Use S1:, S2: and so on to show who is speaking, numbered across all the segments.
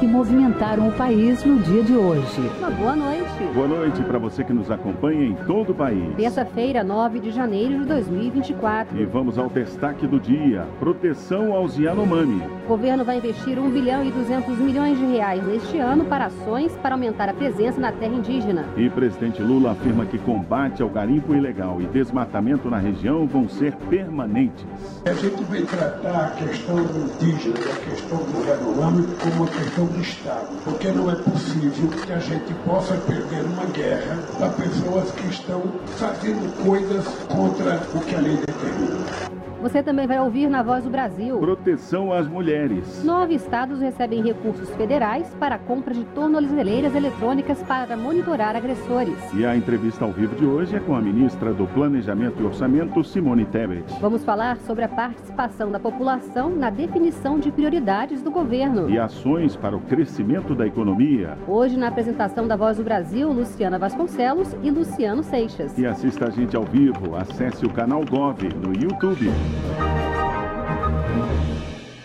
S1: que movimentaram o país no dia de hoje.
S2: Uma boa noite.
S3: Boa noite para você que nos acompanha em todo o país.
S2: Terça-feira, 9 de janeiro de 2024.
S3: E vamos ao destaque do dia: proteção aos Yanomami.
S2: O governo vai investir 1 bilhão e 200 milhões de reais neste ano para ações para aumentar a presença na terra indígena.
S3: E presidente Lula afirma que combate ao garimpo ilegal e desmatamento na região vão ser permanentes.
S4: A gente vai tratar a questão indígena e a questão do Yanomami como uma questão do Estado, porque não é possível que a gente possa perder uma guerra a pessoas que estão fazendo coisas contra o que a lei determina.
S2: Você também vai ouvir na Voz do Brasil.
S3: Proteção às mulheres.
S2: Nove estados recebem recursos federais para a compra de tornozeleiras eletrônicas para monitorar agressores.
S3: E a entrevista ao vivo de hoje é com a ministra do Planejamento e Orçamento, Simone Tebet.
S2: Vamos falar sobre a participação da população na definição de prioridades do governo.
S3: E ações para o crescimento da economia.
S2: Hoje, na apresentação da Voz do Brasil, Luciana Vasconcelos e Luciano Seixas.
S3: E assista a gente ao vivo. Acesse o canal Gov no YouTube.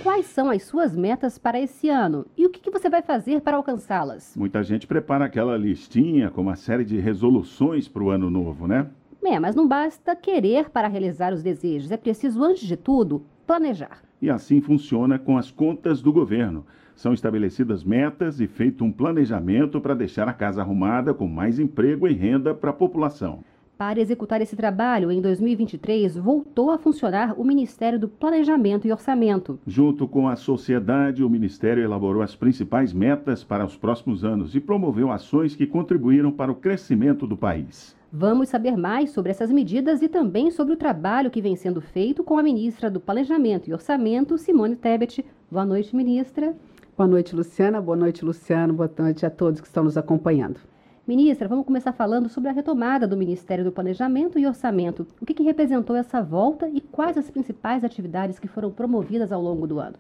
S2: Quais são as suas metas para esse ano e o que você vai fazer para alcançá-las?
S3: Muita gente prepara aquela listinha com uma série de resoluções para o ano novo, né?
S2: É, mas não basta querer para realizar os desejos, é preciso, antes de tudo, planejar.
S3: E assim funciona com as contas do governo. São estabelecidas metas e feito um planejamento para deixar a casa arrumada com mais emprego e renda para a população.
S2: Para executar esse trabalho, em 2023, voltou a funcionar o Ministério do Planejamento e Orçamento.
S3: Junto com a sociedade, o Ministério elaborou as principais metas para os próximos anos e promoveu ações que contribuíram para o crescimento do país.
S2: Vamos saber mais sobre essas medidas e também sobre o trabalho que vem sendo feito com a ministra do Planejamento e Orçamento, Simone Tebet. Boa noite, ministra.
S5: Boa noite, Luciana. Boa noite, Luciano. Boa noite a todos que estão nos acompanhando.
S2: Ministra, vamos começar falando sobre a retomada do Ministério do Planejamento e Orçamento. O que, que representou essa volta e quais as principais atividades que foram promovidas ao longo do ano?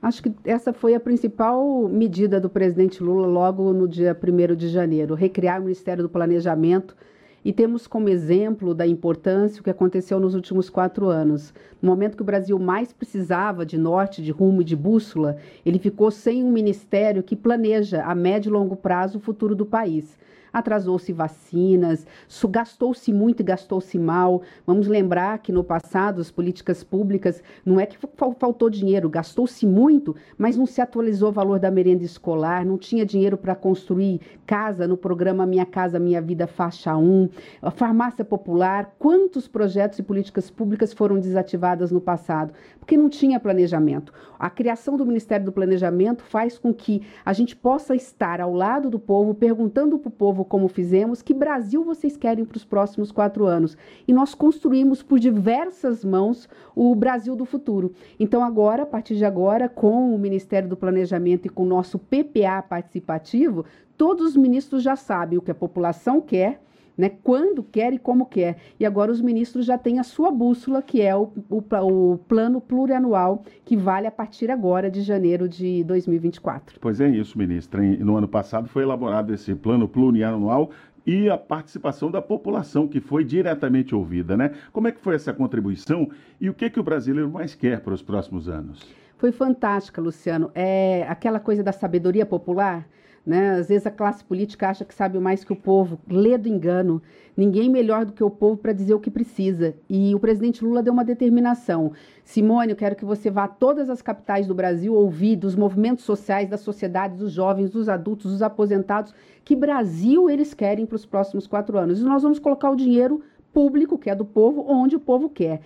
S5: Acho que essa foi a principal medida do presidente Lula logo no dia 1 de janeiro, recriar o Ministério do Planejamento e temos como exemplo da importância o que aconteceu nos últimos quatro anos. No momento que o Brasil mais precisava de norte, de rumo e de bússola, ele ficou sem um ministério que planeja a médio e longo prazo o futuro do país atrasou-se vacinas, gastou-se muito e gastou-se mal. Vamos lembrar que no passado as políticas públicas não é que faltou dinheiro, gastou-se muito, mas não se atualizou o valor da merenda escolar, não tinha dinheiro para construir casa no programa Minha Casa Minha Vida Faixa 1, a farmácia popular, quantos projetos e políticas públicas foram desativadas no passado? Porque não tinha planejamento. A criação do Ministério do Planejamento faz com que a gente possa estar ao lado do povo, perguntando para o povo novo, como fizemos, que Brasil vocês querem para os próximos quatro anos? E nós construímos por diversas mãos o Brasil do futuro. Então, agora, a partir de agora, com o Ministério do Planejamento e com o nosso PPA participativo, todos os ministros já sabem o que a população quer né, quando quer e como quer. E agora os ministros já têm a sua bússola, que é o, o, o, plano plurianual, que vale a partir agora de janeiro de 2024.
S3: Pois é isso, ministra. No ano passado foi elaborado esse plano plurianual e a participação da população que foi diretamente ouvida, né? Como é que foi essa contribuição e o que, que o brasileiro mais quer para os próximos anos?
S5: Foi fantástica, Luciano. É aquela coisa da sabedoria popular né? Às vezes a classe política acha que sabe mais que o povo, lê do engano. Ninguém melhor do que o povo para dizer o que precisa. E o presidente Lula deu uma determinação. Simone, eu quero que você vá a todas as capitais do Brasil ouvir dos movimentos sociais, da sociedade, dos jovens, dos adultos, dos aposentados, que Brasil eles querem para os próximos quatro anos. E nós vamos colocar o dinheiro público, que é do povo, onde o povo quer.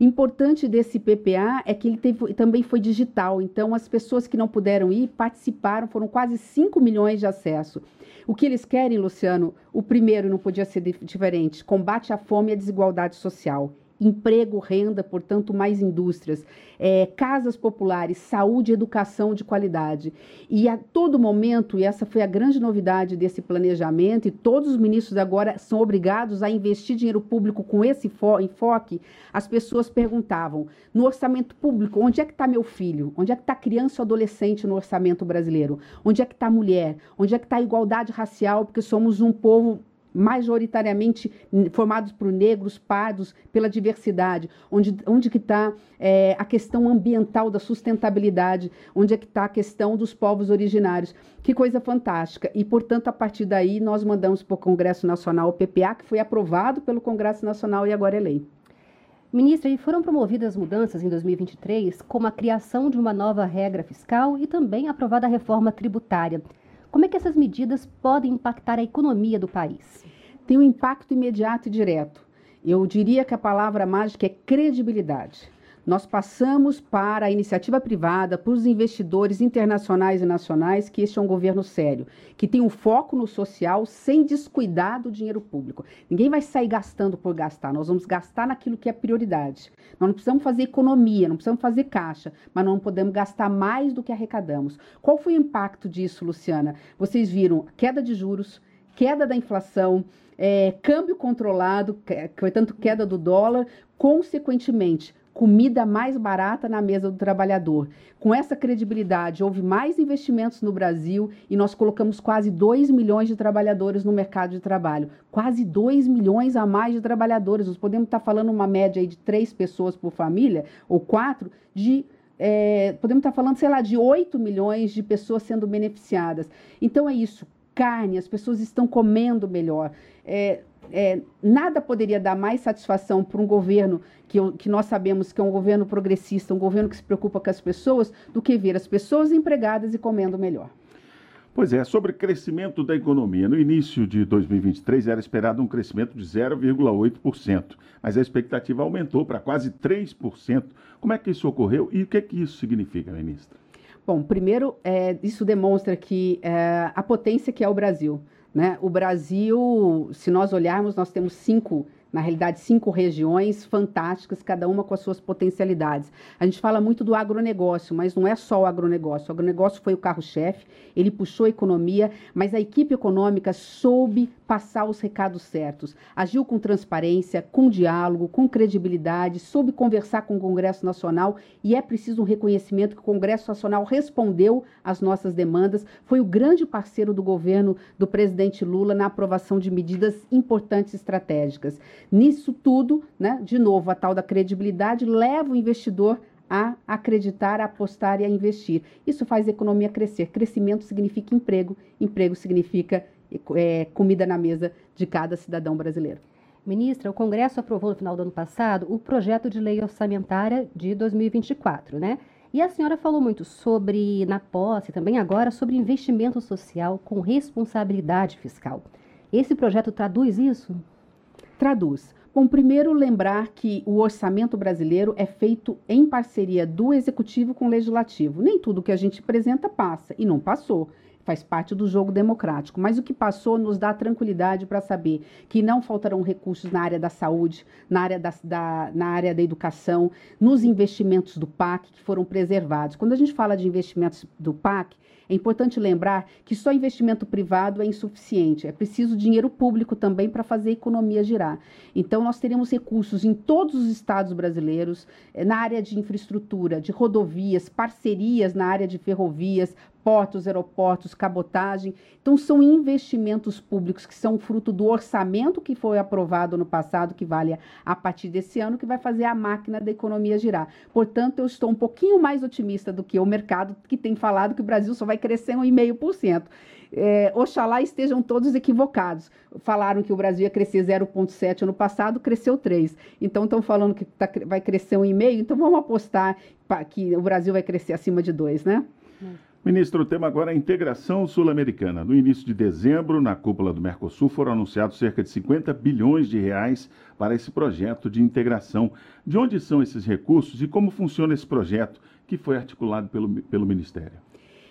S5: Importante desse PPA é que ele teve, também foi digital, então as pessoas que não puderam ir participaram, foram quase 5 milhões de acesso. O que eles querem, Luciano? O primeiro não podia ser diferente: combate à fome e à desigualdade social emprego, renda, portanto, mais indústrias, é, casas populares, saúde e educação de qualidade. E a todo momento, e essa foi a grande novidade desse planejamento, e todos os ministros agora são obrigados a investir dinheiro público com esse enfoque, as pessoas perguntavam: no orçamento público, onde é que está meu filho? Onde é que está criança ou adolescente no orçamento brasileiro? Onde é que está mulher? Onde é que está a igualdade racial? Porque somos um povo majoritariamente formados por negros, pardos, pela diversidade, onde, onde que está é, a questão ambiental da sustentabilidade, onde é que está a questão dos povos originários. Que coisa fantástica. E, portanto, a partir daí, nós mandamos para o Congresso Nacional o PPA, que foi aprovado pelo Congresso Nacional e agora é lei.
S2: Ministra, e foram promovidas mudanças em 2023, como a criação de uma nova regra fiscal e também aprovada a reforma tributária. Como é que essas medidas podem impactar a economia do país?
S5: Tem um impacto imediato e direto. Eu diria que a palavra mágica é credibilidade nós passamos para a iniciativa privada, para os investidores internacionais e nacionais, que este é um governo sério, que tem um foco no social sem descuidar do dinheiro público. Ninguém vai sair gastando por gastar, nós vamos gastar naquilo que é prioridade. Nós não precisamos fazer economia, não precisamos fazer caixa, mas não podemos gastar mais do que arrecadamos. Qual foi o impacto disso, Luciana? Vocês viram queda de juros, queda da inflação, é, câmbio controlado, que, tanto queda do dólar, consequentemente, comida mais barata na mesa do trabalhador. Com essa credibilidade, houve mais investimentos no Brasil e nós colocamos quase 2 milhões de trabalhadores no mercado de trabalho. Quase 2 milhões a mais de trabalhadores. Nós podemos estar falando uma média aí de três pessoas por família, ou quatro, de é, podemos estar falando, sei lá, de 8 milhões de pessoas sendo beneficiadas. Então é isso, carne, as pessoas estão comendo melhor. É, é, nada poderia dar mais satisfação para um governo que, que, nós sabemos que é um governo progressista, um governo que se preocupa com as pessoas, do que ver as pessoas empregadas e comendo melhor.
S3: Pois é, sobre crescimento da economia. No início de 2023 era esperado um crescimento de 0,8%, mas a expectativa aumentou para quase 3%. Como é que isso ocorreu e o que, é que isso significa, ministra?
S5: Bom, primeiro, é, isso demonstra que é, a potência que é o Brasil. Né? O Brasil, se nós olharmos, nós temos cinco na realidade, cinco regiões fantásticas, cada uma com as suas potencialidades. A gente fala muito do agronegócio, mas não é só o agronegócio. O agronegócio foi o carro-chefe, ele puxou a economia, mas a equipe econômica soube passar os recados certos. Agiu com transparência, com diálogo, com credibilidade, soube conversar com o Congresso Nacional e é preciso um reconhecimento que o Congresso Nacional respondeu às nossas demandas, foi o grande parceiro do governo do presidente Lula na aprovação de medidas importantes estratégicas. Nisso tudo, né, de novo, a tal da credibilidade leva o investidor a acreditar, a apostar e a investir. Isso faz a economia crescer. Crescimento significa emprego, emprego significa é, comida na mesa de cada cidadão brasileiro.
S2: Ministra, o Congresso aprovou no final do ano passado o projeto de lei orçamentária de 2024, né? E a senhora falou muito sobre, na posse, também agora, sobre investimento social com responsabilidade fiscal. Esse projeto traduz isso?
S5: Traduz. Bom, primeiro lembrar que o orçamento brasileiro é feito em parceria do executivo com o legislativo. Nem tudo que a gente apresenta passa, e não passou faz parte do jogo democrático. Mas o que passou nos dá tranquilidade para saber que não faltarão recursos na área da saúde, na área da, da, na área da educação, nos investimentos do PAC que foram preservados. Quando a gente fala de investimentos do PAC, é importante lembrar que só investimento privado é insuficiente, é preciso dinheiro público também para fazer a economia girar. Então, nós teremos recursos em todos os estados brasileiros, eh, na área de infraestrutura, de rodovias, parcerias na área de ferrovias, portos, aeroportos, cabotagem. Então, são investimentos públicos que são fruto do orçamento que foi aprovado no passado, que vale a partir desse ano, que vai fazer a máquina da economia girar. Portanto, eu estou um pouquinho mais otimista do que o mercado, que tem falado que o Brasil só vai crescer 1,5%. É, oxalá estejam todos equivocados. Falaram que o Brasil ia crescer 0,7 ano passado, cresceu 3. Então estão falando que tá, vai crescer 1,5, então vamos apostar que o Brasil vai crescer acima de 2, né?
S3: Ministro, o tema agora é a integração sul-americana. No início de dezembro, na cúpula do Mercosul, foram anunciados cerca de 50 bilhões de reais para esse projeto de integração. De onde são esses recursos e como funciona esse projeto que foi articulado pelo, pelo Ministério?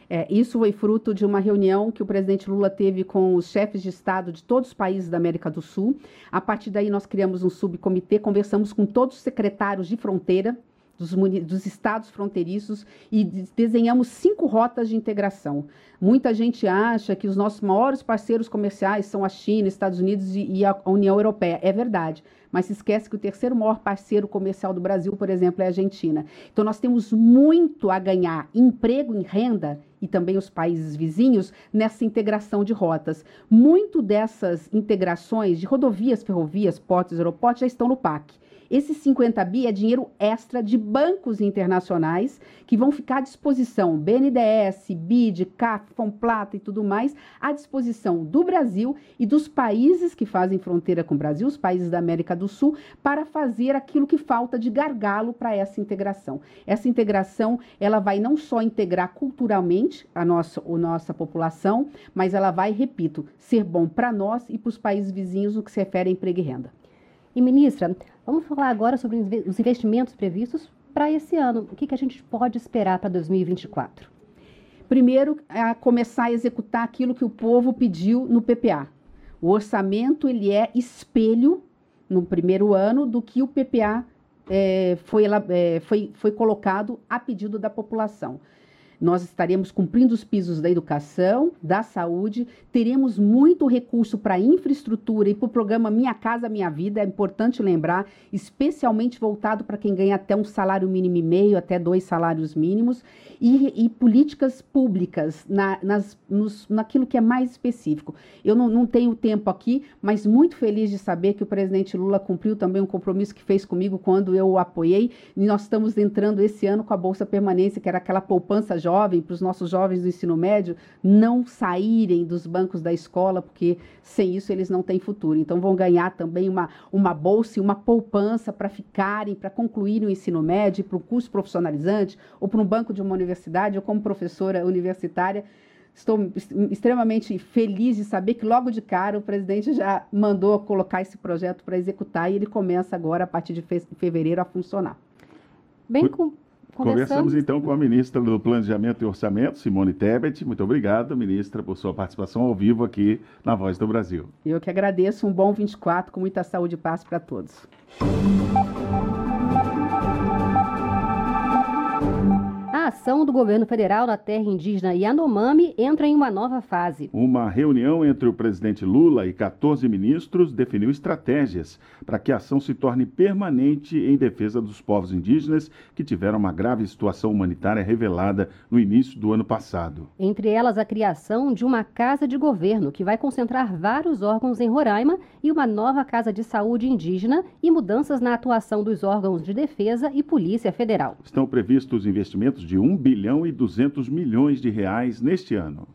S5: É, isso foi fruto de uma reunião que o presidente Lula teve com os chefes de Estado de todos os países da América do Sul. A partir daí, nós criamos um subcomitê, conversamos com todos os secretários de fronteira dos, dos estados fronteiriços e desenhamos cinco rotas de integração. Muita gente acha que os nossos maiores parceiros comerciais são a China, Estados Unidos e, e a União Europeia. É verdade mas se esquece que o terceiro maior parceiro comercial do Brasil, por exemplo, é a Argentina. Então nós temos muito a ganhar emprego e renda e também os países vizinhos nessa integração de rotas. Muito dessas integrações de rodovias, ferrovias, portos, aeroportos já estão no PAC. Esse 50 bi é dinheiro extra de bancos internacionais que vão ficar à disposição, BNDES, BID, CAF, Fomplata e tudo mais, à disposição do Brasil e dos países que fazem fronteira com o Brasil, os países da América do Sul, para fazer aquilo que falta de gargalo para essa integração. Essa integração, ela vai não só integrar culturalmente a nossa, a nossa população, mas ela vai, repito, ser bom para nós e para os países vizinhos no que se refere a emprego e renda.
S2: E, ministra, vamos falar agora sobre os investimentos previstos para esse ano. O que, que a gente pode esperar para 2024?
S5: Primeiro, é começar a executar aquilo que o povo pediu no PPA. O orçamento ele é espelho, no primeiro ano, do que o PPA é, foi, é, foi, foi colocado a pedido da população nós estaremos cumprindo os pisos da educação, da saúde, teremos muito recurso para infraestrutura e para o programa Minha Casa Minha Vida, é importante lembrar, especialmente voltado para quem ganha até um salário mínimo e meio, até dois salários mínimos, e, e políticas públicas na, nas, nos, naquilo que é mais específico. Eu não, não tenho tempo aqui, mas muito feliz de saber que o presidente Lula cumpriu também um compromisso que fez comigo quando eu o apoiei, e nós estamos entrando esse ano com a Bolsa Permanência, que era aquela poupança para os nossos jovens do ensino médio não saírem dos bancos da escola, porque sem isso eles não têm futuro. Então vão ganhar também uma, uma bolsa e uma poupança para ficarem, para concluírem o ensino médio, para o curso profissionalizante, ou para um banco de uma universidade, ou como professora universitária. Estou extremamente feliz de saber que logo de cara o presidente já mandou colocar esse projeto para executar e ele começa agora, a partir de fevereiro, a funcionar.
S3: Bem com Conversamos então com a ministra do Planejamento e Orçamento, Simone Tebet. Muito obrigado, ministra, por sua participação ao vivo aqui na Voz do Brasil.
S5: Eu que agradeço. Um bom 24 com muita saúde e paz para todos.
S2: A ação do governo federal na terra indígena Yanomami entra em uma nova fase.
S3: Uma reunião entre o presidente Lula e 14 ministros definiu estratégias para que a ação se torne permanente em defesa dos povos indígenas que tiveram uma grave situação humanitária revelada no início do ano passado.
S2: Entre elas, a criação de uma casa de governo que vai concentrar vários órgãos em Roraima e uma nova casa de saúde indígena e mudanças na atuação dos órgãos de defesa e Polícia Federal.
S3: Estão previstos investimentos de 1 bilhão e 200 milhões de reais neste ano.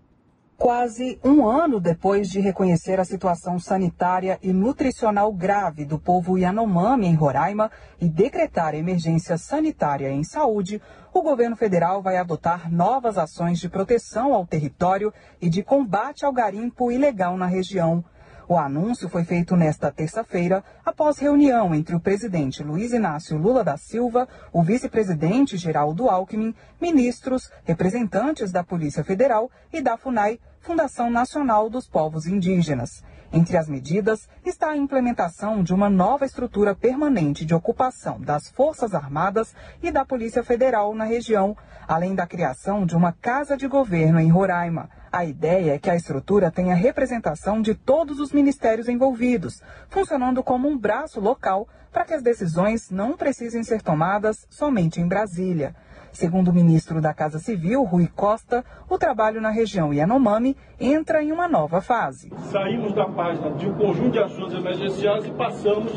S6: Quase um ano depois de reconhecer a situação sanitária e nutricional grave do povo Yanomami em Roraima e decretar emergência sanitária em saúde, o governo federal vai adotar novas ações de proteção ao território e de combate ao garimpo ilegal na região. O anúncio foi feito nesta terça-feira, após reunião entre o presidente Luiz Inácio Lula da Silva, o vice-presidente Geraldo Alckmin, ministros, representantes da Polícia Federal e da FUNAI, Fundação Nacional dos Povos Indígenas. Entre as medidas está a implementação de uma nova estrutura permanente de ocupação das Forças Armadas e da Polícia Federal na região, além da criação de uma casa de governo em Roraima. A ideia é que a estrutura tenha representação de todos os ministérios envolvidos, funcionando como um braço local para que as decisões não precisem ser tomadas somente em Brasília. Segundo o ministro da Casa Civil, Rui Costa, o trabalho na região Yanomami entra em uma nova fase.
S7: Saímos da página de um conjunto de ações emergenciais e passamos,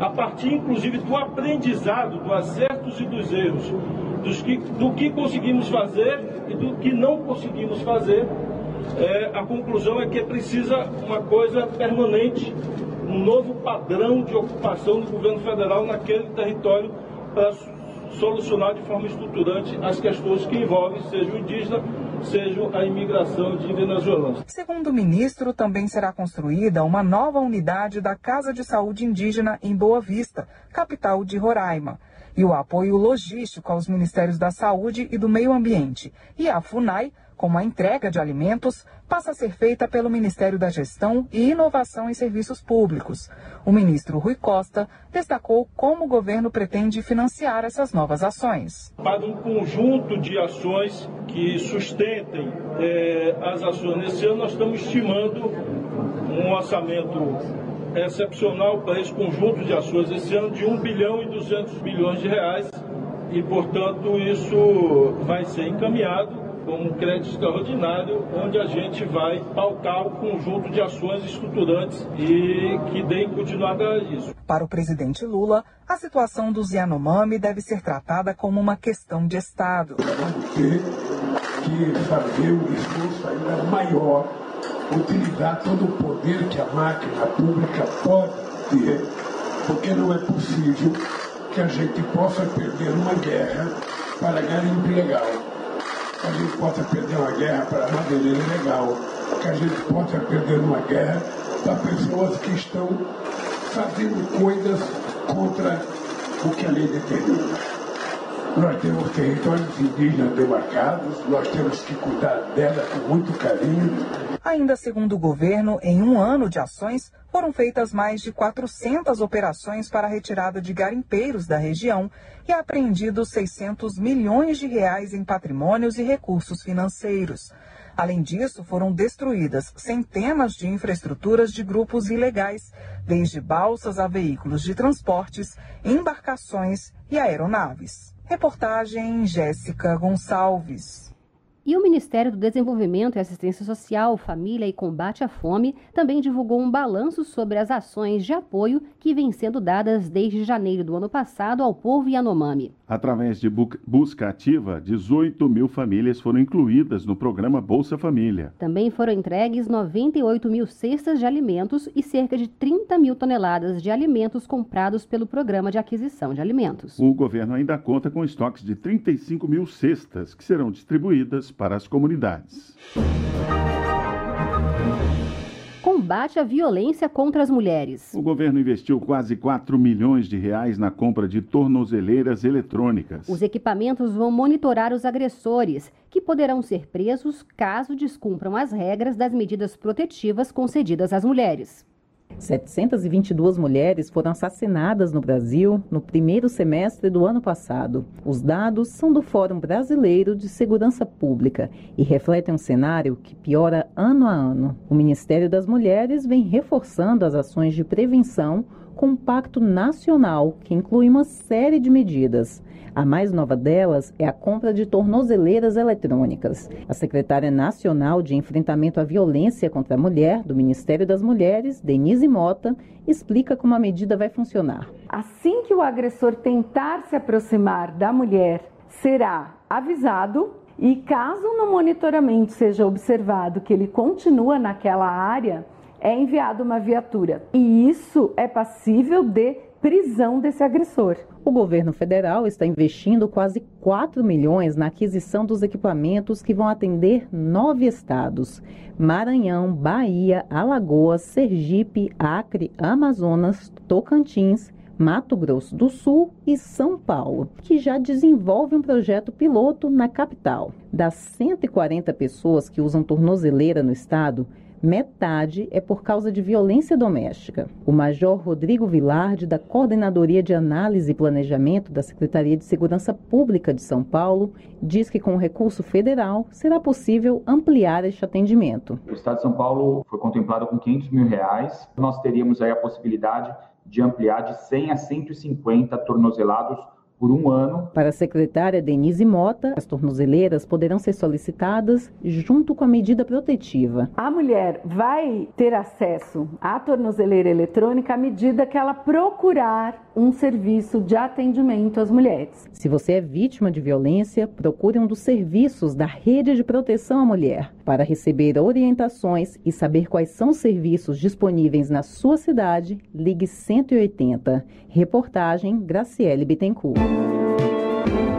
S7: a partir inclusive do aprendizado, dos acertos e dos erros, dos que, do que conseguimos fazer e do que não conseguimos fazer, é, a conclusão é que precisa uma coisa permanente, um novo padrão de ocupação do governo federal naquele território para solucionar de forma estruturante as questões que envolvem, seja o indígena, seja a imigração de venezuelanos.
S6: Segundo o ministro, também será construída uma nova unidade da Casa de Saúde Indígena em Boa Vista, capital de Roraima e o apoio logístico aos Ministérios da Saúde e do Meio Ambiente e à FUNAI como a entrega de alimentos, passa a ser feita pelo Ministério da Gestão e Inovação em Serviços Públicos. O ministro Rui Costa destacou como o governo pretende financiar essas novas ações.
S7: Para um conjunto de ações que sustentem eh, as ações nesse ano, nós estamos estimando um orçamento excepcional para esse conjunto de ações esse ano de 1 bilhão e 200 milhões de reais e, portanto, isso vai ser encaminhado um crédito extraordinário, onde a gente vai pautar o conjunto de ações estruturantes e que deem continuidade a isso.
S6: Para o presidente Lula, a situação dos Yanomami deve ser tratada como uma questão de Estado.
S8: Vamos ter que fazer um esforço ainda maior, utilizar todo o poder que a máquina pública pode ter, porque não é possível que a gente possa perder uma guerra para garimpo ilegal que a gente possa perder uma guerra para madeireira legal, que a gente possa perder uma guerra para pessoas que estão fazendo coisas contra o que a lei determina. Nós temos territórios indígenas demarcados, nós temos que cuidar dela com muito carinho.
S6: Ainda segundo o governo, em um ano de ações, foram feitas mais de 400 operações para a retirada de garimpeiros da região e apreendidos 600 milhões de reais em patrimônios e recursos financeiros. Além disso, foram destruídas centenas de infraestruturas de grupos ilegais, desde balsas a veículos de transportes, embarcações e aeronaves. Reportagem Jéssica Gonçalves.
S2: E o Ministério do Desenvolvimento e Assistência Social, Família e Combate à Fome também divulgou um balanço sobre as ações de apoio que vêm sendo dadas desde janeiro do ano passado ao povo Yanomami.
S3: Através de busca ativa, 18 mil famílias foram incluídas no programa Bolsa Família.
S2: Também foram entregues 98 mil cestas de alimentos e cerca de 30 mil toneladas de alimentos comprados pelo Programa de Aquisição de Alimentos.
S3: O governo ainda conta com estoques de 35 mil cestas que serão distribuídas para as comunidades
S2: combate à violência contra as mulheres.
S3: O governo investiu quase 4 milhões de reais na compra de tornozeleiras eletrônicas.
S2: Os equipamentos vão monitorar os agressores, que poderão ser presos caso descumpram as regras das medidas protetivas concedidas às mulheres.
S9: 722 mulheres foram assassinadas no Brasil no primeiro semestre do ano passado. Os dados são do Fórum Brasileiro de Segurança Pública e refletem um cenário que piora ano a ano. O Ministério das Mulheres vem reforçando as ações de prevenção com um pacto nacional que inclui uma série de medidas. A mais nova delas é a compra de tornozeleiras eletrônicas. A secretária nacional de enfrentamento à violência contra a mulher do Ministério das Mulheres, Denise Mota, explica como a medida vai funcionar.
S10: Assim que o agressor tentar se aproximar da mulher, será avisado e caso no monitoramento seja observado que ele continua naquela área, é enviada uma viatura. E isso é passível de prisão desse agressor.
S9: O governo federal está investindo quase 4 milhões na aquisição dos equipamentos que vão atender nove estados: Maranhão, Bahia, Alagoas, Sergipe, Acre, Amazonas, Tocantins, Mato Grosso do Sul e São Paulo, que já desenvolve um projeto piloto na capital. Das 140 pessoas que usam tornozeleira no estado, metade é por causa de violência doméstica. O Major Rodrigo Vilarde, da Coordenadoria de Análise e Planejamento da Secretaria de Segurança Pública de São Paulo, diz que com o recurso federal será possível ampliar este atendimento.
S11: O Estado de São Paulo foi contemplado com 500 mil reais. Nós teríamos aí a possibilidade de ampliar de 100 a 150 tornozelados por um ano.
S9: Para a secretária Denise Mota, as tornozeleiras poderão ser solicitadas junto com a medida protetiva.
S10: A mulher vai ter acesso à tornozeleira eletrônica à medida que ela procurar um serviço de atendimento às mulheres.
S9: Se você é vítima de violência, procure um dos serviços da Rede de Proteção à Mulher para receber orientações e saber quais são os serviços disponíveis na sua cidade. Ligue 180. Reportagem Graciele Bittencourt.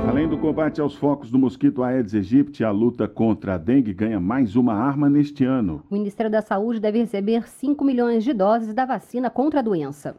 S3: Além do combate aos focos do mosquito Aedes aegypti, a luta contra a dengue ganha mais uma arma neste ano.
S2: O Ministério da Saúde deve receber 5 milhões de doses da vacina contra a doença.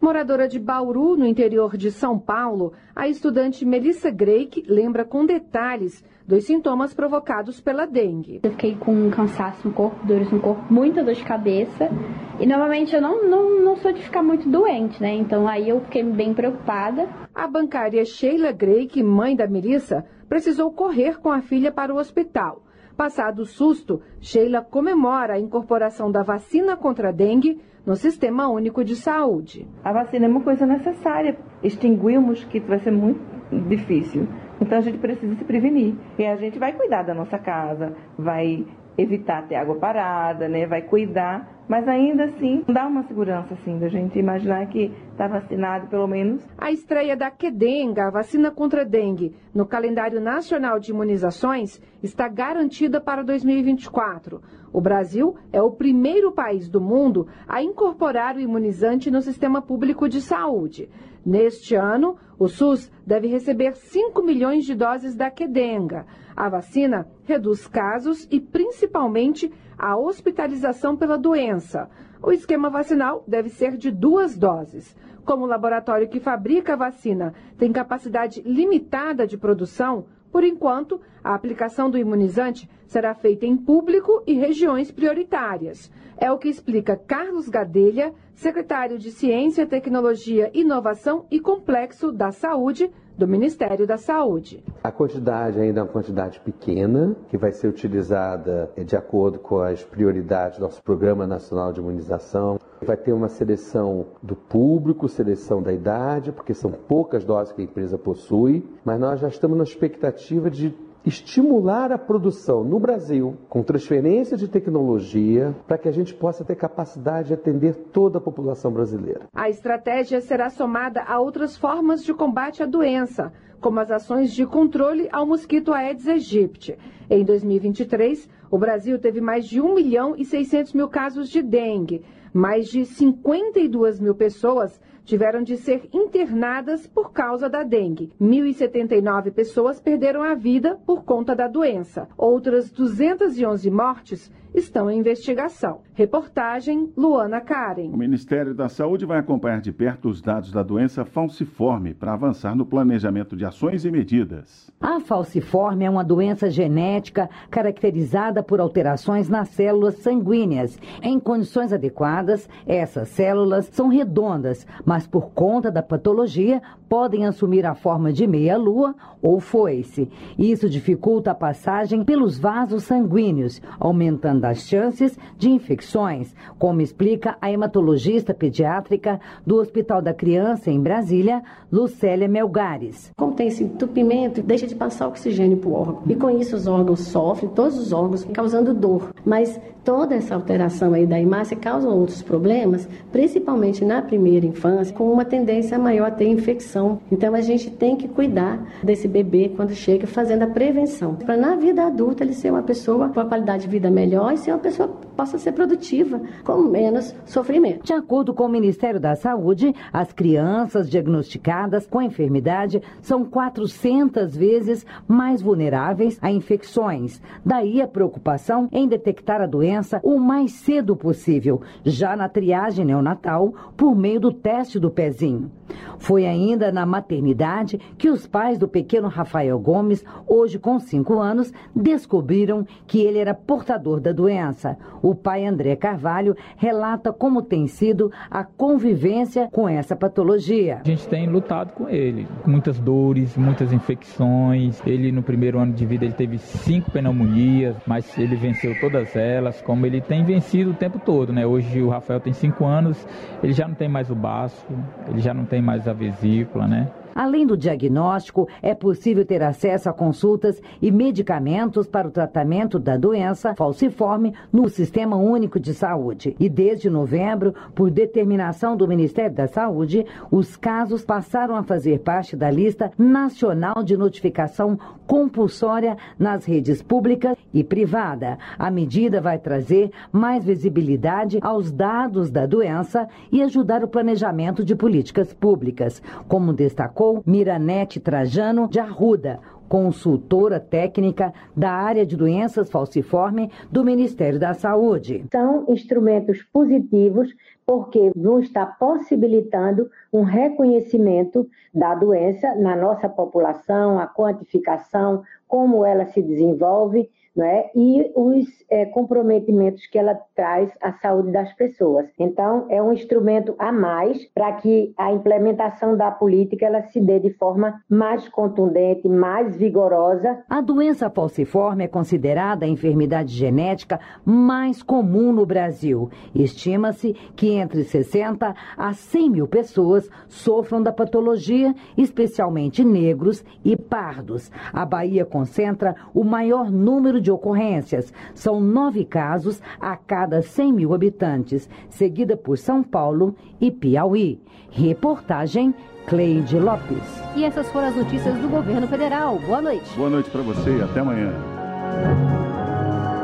S12: Moradora de Bauru, no interior de São Paulo, a estudante Melissa Greik lembra com detalhes dos sintomas provocados pela dengue.
S13: Eu fiquei com um cansaço no corpo, dores no corpo, muita dor de cabeça. E normalmente eu não, não, não sou de ficar muito doente, né? Então aí eu fiquei bem preocupada.
S12: A bancária Sheila Greik, mãe da Melissa, precisou correr com a filha para o hospital. Passado o susto, Sheila comemora a incorporação da vacina contra a dengue no Sistema Único de Saúde.
S14: A vacina é uma coisa necessária. Extinguir o mosquito vai ser muito difícil. Então a gente precisa se prevenir. E a gente vai cuidar da nossa casa, vai evitar ter água parada, né? Vai cuidar, mas ainda assim dá uma segurança assim da gente imaginar que está vacinado pelo menos.
S12: A estreia da Quedenga, a vacina contra a dengue, no calendário nacional de imunizações está garantida para 2024. O Brasil é o primeiro país do mundo a incorporar o imunizante no sistema público de saúde. Neste ano, o SUS deve receber 5 milhões de doses da Quedenga. A vacina reduz casos e, principalmente, a hospitalização pela doença. O esquema vacinal deve ser de duas doses. Como o laboratório que fabrica a vacina tem capacidade limitada de produção, por enquanto, a aplicação do imunizante será feita em público e regiões prioritárias. É o que explica Carlos Gadelha, secretário de Ciência, Tecnologia, Inovação e Complexo da Saúde do Ministério da Saúde.
S15: A quantidade ainda é uma quantidade pequena, que vai ser utilizada de acordo com as prioridades do nosso Programa Nacional de Imunização. Vai ter uma seleção do público, seleção da idade, porque são poucas doses que a empresa possui, mas nós já estamos na expectativa de estimular a produção no Brasil com transferência de tecnologia para que a gente possa ter capacidade de atender toda a população brasileira.
S12: A estratégia será somada a outras formas de combate à doença, como as ações de controle ao mosquito Aedes aegypti. Em 2023, o Brasil teve mais de 1 milhão e 600 mil casos de dengue. Mais de 52 mil pessoas tiveram de ser internadas por causa da dengue. 1.079 pessoas perderam a vida por conta da doença. Outras 211 mortes estão em investigação. Reportagem Luana Karen.
S3: O Ministério da Saúde vai acompanhar de perto os dados da doença falciforme para avançar no planejamento de ações e medidas.
S16: A falciforme é uma doença genética caracterizada por alterações nas células sanguíneas. Em condições adequadas, essas células são redondas, mas por conta da patologia podem assumir a forma de meia-lua ou foice. Isso dificulta a passagem pelos vasos sanguíneos, aumentando as chances de infecções, como explica a hematologista pediátrica do Hospital da Criança em Brasília, Lucélia Melgares.
S17: Como tem esse entupimento, deixa de passar oxigênio para o órgão. E com isso os órgãos sofrem, todos os órgãos, causando dor. Mas toda essa alteração aí da hemácia causa outros problemas, principalmente na primeira infância, com uma tendência maior a ter infecção. Então a gente tem que cuidar desse bebê quando chega, fazendo a prevenção, para na vida adulta ele ser uma pessoa com a qualidade de vida melhor e ser uma pessoa possa ser produtiva, com menos sofrimento.
S16: De acordo com o Ministério da Saúde, as crianças diagnosticadas com a enfermidade são 400 vezes mais vulneráveis a infecções. Daí a preocupação em detectar a doença o mais cedo possível, já na triagem neonatal, por meio do teste do pezinho. Foi ainda na maternidade que os pais do pequeno Rafael Gomes, hoje com 5 anos, descobriram que ele era portador da doença. O pai André Carvalho relata como tem sido a convivência com essa patologia.
S18: A gente tem lutado com ele, muitas dores, muitas infecções. Ele no primeiro ano de vida ele teve cinco pneumonias, mas ele venceu todas elas, como ele tem vencido o tempo todo, né? Hoje o Rafael tem cinco anos, ele já não tem mais o baço, ele já não tem mais a vesícula, né?
S16: Além do diagnóstico, é possível ter acesso a consultas e medicamentos para o tratamento da doença falciforme no Sistema Único de Saúde. E desde novembro, por determinação do Ministério da Saúde, os casos passaram a fazer parte da lista nacional de notificação compulsória nas redes públicas e privada. A medida vai trazer mais visibilidade aos dados da doença e ajudar o planejamento de políticas públicas, como destacou Miranete Trajano de Arruda, consultora técnica da área de doenças falciforme do Ministério da Saúde.
S19: São instrumentos positivos porque vão estar possibilitando um reconhecimento da doença na nossa população, a quantificação, como ela se desenvolve né? e os é, comprometimentos que ela traz à saúde das pessoas. Então, é um instrumento a mais para que a implementação da política ela se dê de forma mais contundente, mais vigorosa.
S16: A doença falciforme é considerada a enfermidade genética mais comum no Brasil. Estima-se que entre 60 a 100 mil pessoas sofram da patologia, especialmente negros e pardos. A Bahia concentra o maior número de de ocorrências. São nove casos a cada 100 mil habitantes, seguida por São Paulo e Piauí. Reportagem Cleide Lopes.
S2: E essas foram as notícias do governo federal. Boa noite.
S3: Boa noite para você e até amanhã.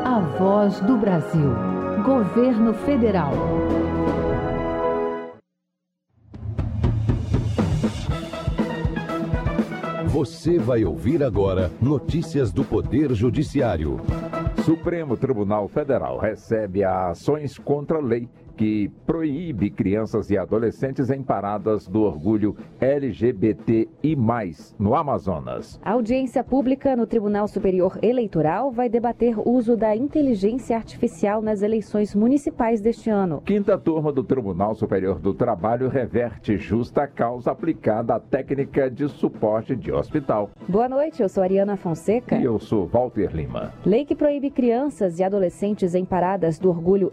S1: A voz do Brasil. Governo Federal.
S20: Você vai ouvir agora notícias do Poder Judiciário.
S21: Supremo Tribunal Federal recebe ações contra a lei que proíbe crianças e adolescentes em paradas do orgulho LGBTI+, no Amazonas.
S22: A audiência pública no Tribunal Superior Eleitoral vai debater o uso da inteligência artificial nas eleições municipais deste ano.
S21: Quinta turma do Tribunal Superior do Trabalho reverte justa causa aplicada à técnica de suporte de hospital.
S22: Boa noite, eu sou Ariana Fonseca.
S21: E eu sou Walter Lima.
S22: Lei que proíbe crianças e adolescentes em paradas do orgulho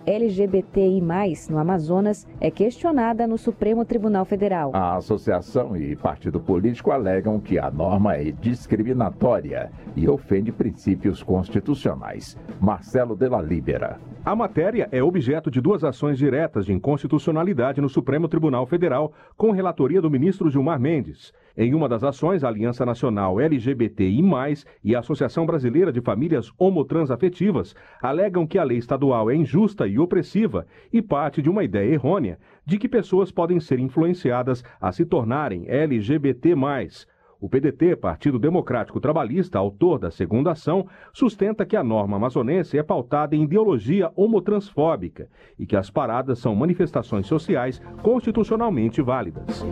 S22: No Amazonas é questionada no Supremo Tribunal Federal.
S21: A associação e partido político alegam que a norma é discriminatória e ofende princípios constitucionais. Marcelo de la Libera.
S23: A matéria é objeto de duas ações diretas de inconstitucionalidade no Supremo Tribunal Federal, com relatoria do ministro Gilmar Mendes. Em uma das ações, a Aliança Nacional LGBTI+, e a Associação Brasileira de Famílias Homotransafetivas alegam que a lei estadual é injusta e opressiva e parte de uma ideia errônea de que pessoas podem ser influenciadas a se tornarem LGBT+, o PDT, Partido Democrático Trabalhista, autor da segunda ação, sustenta que a norma amazonense é pautada em ideologia homotransfóbica e que as paradas são manifestações sociais constitucionalmente válidas.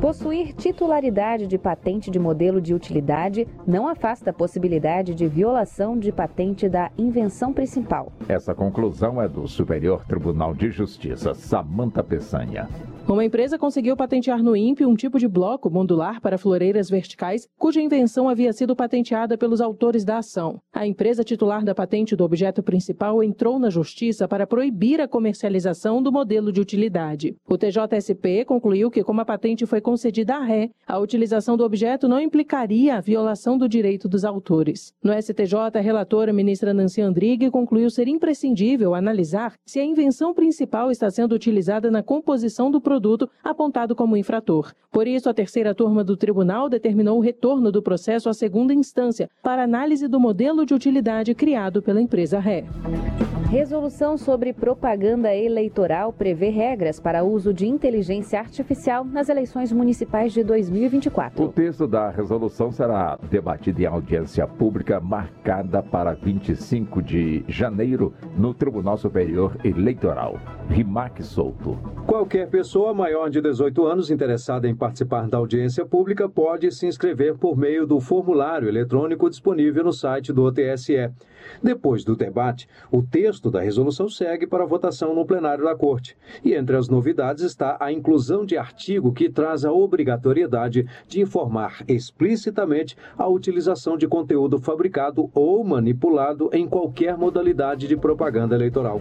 S22: Possuir titularidade de patente de modelo de utilidade não afasta a possibilidade de violação de patente da invenção principal.
S21: Essa conclusão é do Superior Tribunal de Justiça, Samanta Peçanha.
S24: Uma empresa conseguiu patentear no INPE um tipo de bloco modular para floreiras verticais, cuja invenção havia sido patenteada pelos autores da ação. A empresa titular da patente do objeto principal entrou na justiça para proibir a comercialização do modelo de utilidade. O TJSP concluiu que, como a patente foi concedida à ré, a utilização do objeto não implicaria a violação do direito dos autores. No STJ, a relatora ministra Nancy Andrighi concluiu ser imprescindível analisar se a invenção principal está sendo utilizada na composição do produto apontado como infrator. Por isso, a terceira turma do tribunal determinou o retorno do processo à segunda instância para análise do modelo de utilidade criado pela empresa ré.
S22: Resolução sobre propaganda eleitoral prevê regras para uso de inteligência artificial nas eleições municipais de 2024.
S21: O texto da resolução será debatido em audiência pública marcada para 25 de janeiro no Tribunal Superior Eleitoral. Rimac Souto.
S25: Qualquer pessoa maior de 18 anos interessada em participar da audiência pública pode se inscrever por meio do formulário eletrônico disponível no site do TSE. Depois do debate, o texto da resolução segue para votação no plenário da Corte. E entre as novidades está a inclusão de artigo que traz a obrigatoriedade de informar explicitamente a utilização de conteúdo fabricado ou manipulado em qualquer modalidade de propaganda eleitoral.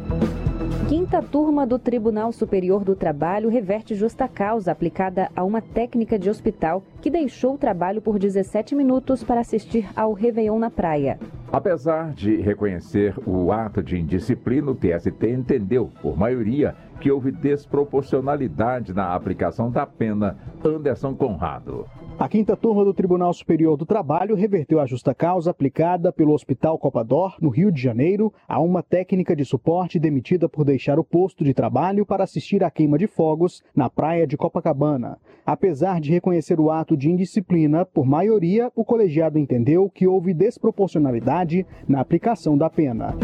S22: Quinta turma do Tribunal Superior do Trabalho reverte justa causa aplicada a uma técnica de hospital que deixou o trabalho por 17 minutos para assistir ao Réveillon na praia.
S21: Apesar de reconhecer o ato de indisciplina, o TST entendeu, por maioria, que houve desproporcionalidade na aplicação da pena Anderson Conrado.
S26: A quinta turma do Tribunal Superior do Trabalho reverteu a justa causa aplicada pelo Hospital Copador, no Rio de Janeiro, a uma técnica de suporte demitida por deixar o posto de trabalho para assistir à queima de fogos na praia de Copacabana. Apesar de reconhecer o ato de indisciplina, por maioria, o colegiado entendeu que houve desproporcionalidade na aplicação da pena.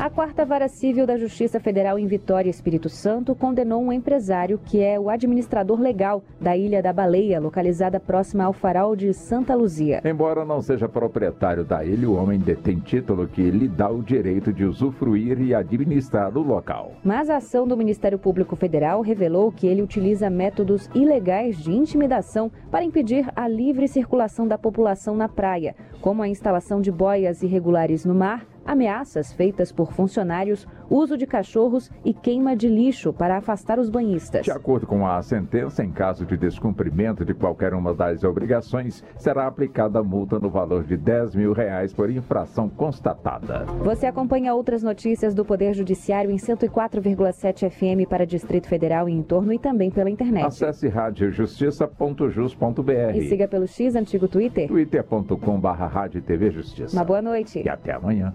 S22: A quarta vara civil da Justiça Federal em Vitória, Espírito Santo, condenou um empresário que é o administrador legal da Ilha da Baleia, localizada próxima ao farol de Santa Luzia.
S21: Embora não seja proprietário da ilha, o homem detém título que lhe dá o direito de usufruir e administrar o local.
S22: Mas a ação do Ministério Público Federal revelou que ele utiliza métodos ilegais de intimidação para impedir a livre circulação da população na praia, como a instalação de boias irregulares no mar ameaças feitas por funcionários, uso de cachorros e queima de lixo para afastar os banhistas.
S21: De acordo com a sentença, em caso de descumprimento de qualquer uma das obrigações, será aplicada multa no valor de 10 mil reais por infração constatada.
S22: Você acompanha outras notícias do Poder Judiciário em 104,7 FM para Distrito Federal e em torno e também pela internet.
S21: Acesse radiojustiça.jus.br
S22: e siga pelo X antigo Twitter,
S21: twitter.com barra Justiça.
S22: Uma boa noite.
S21: E até amanhã.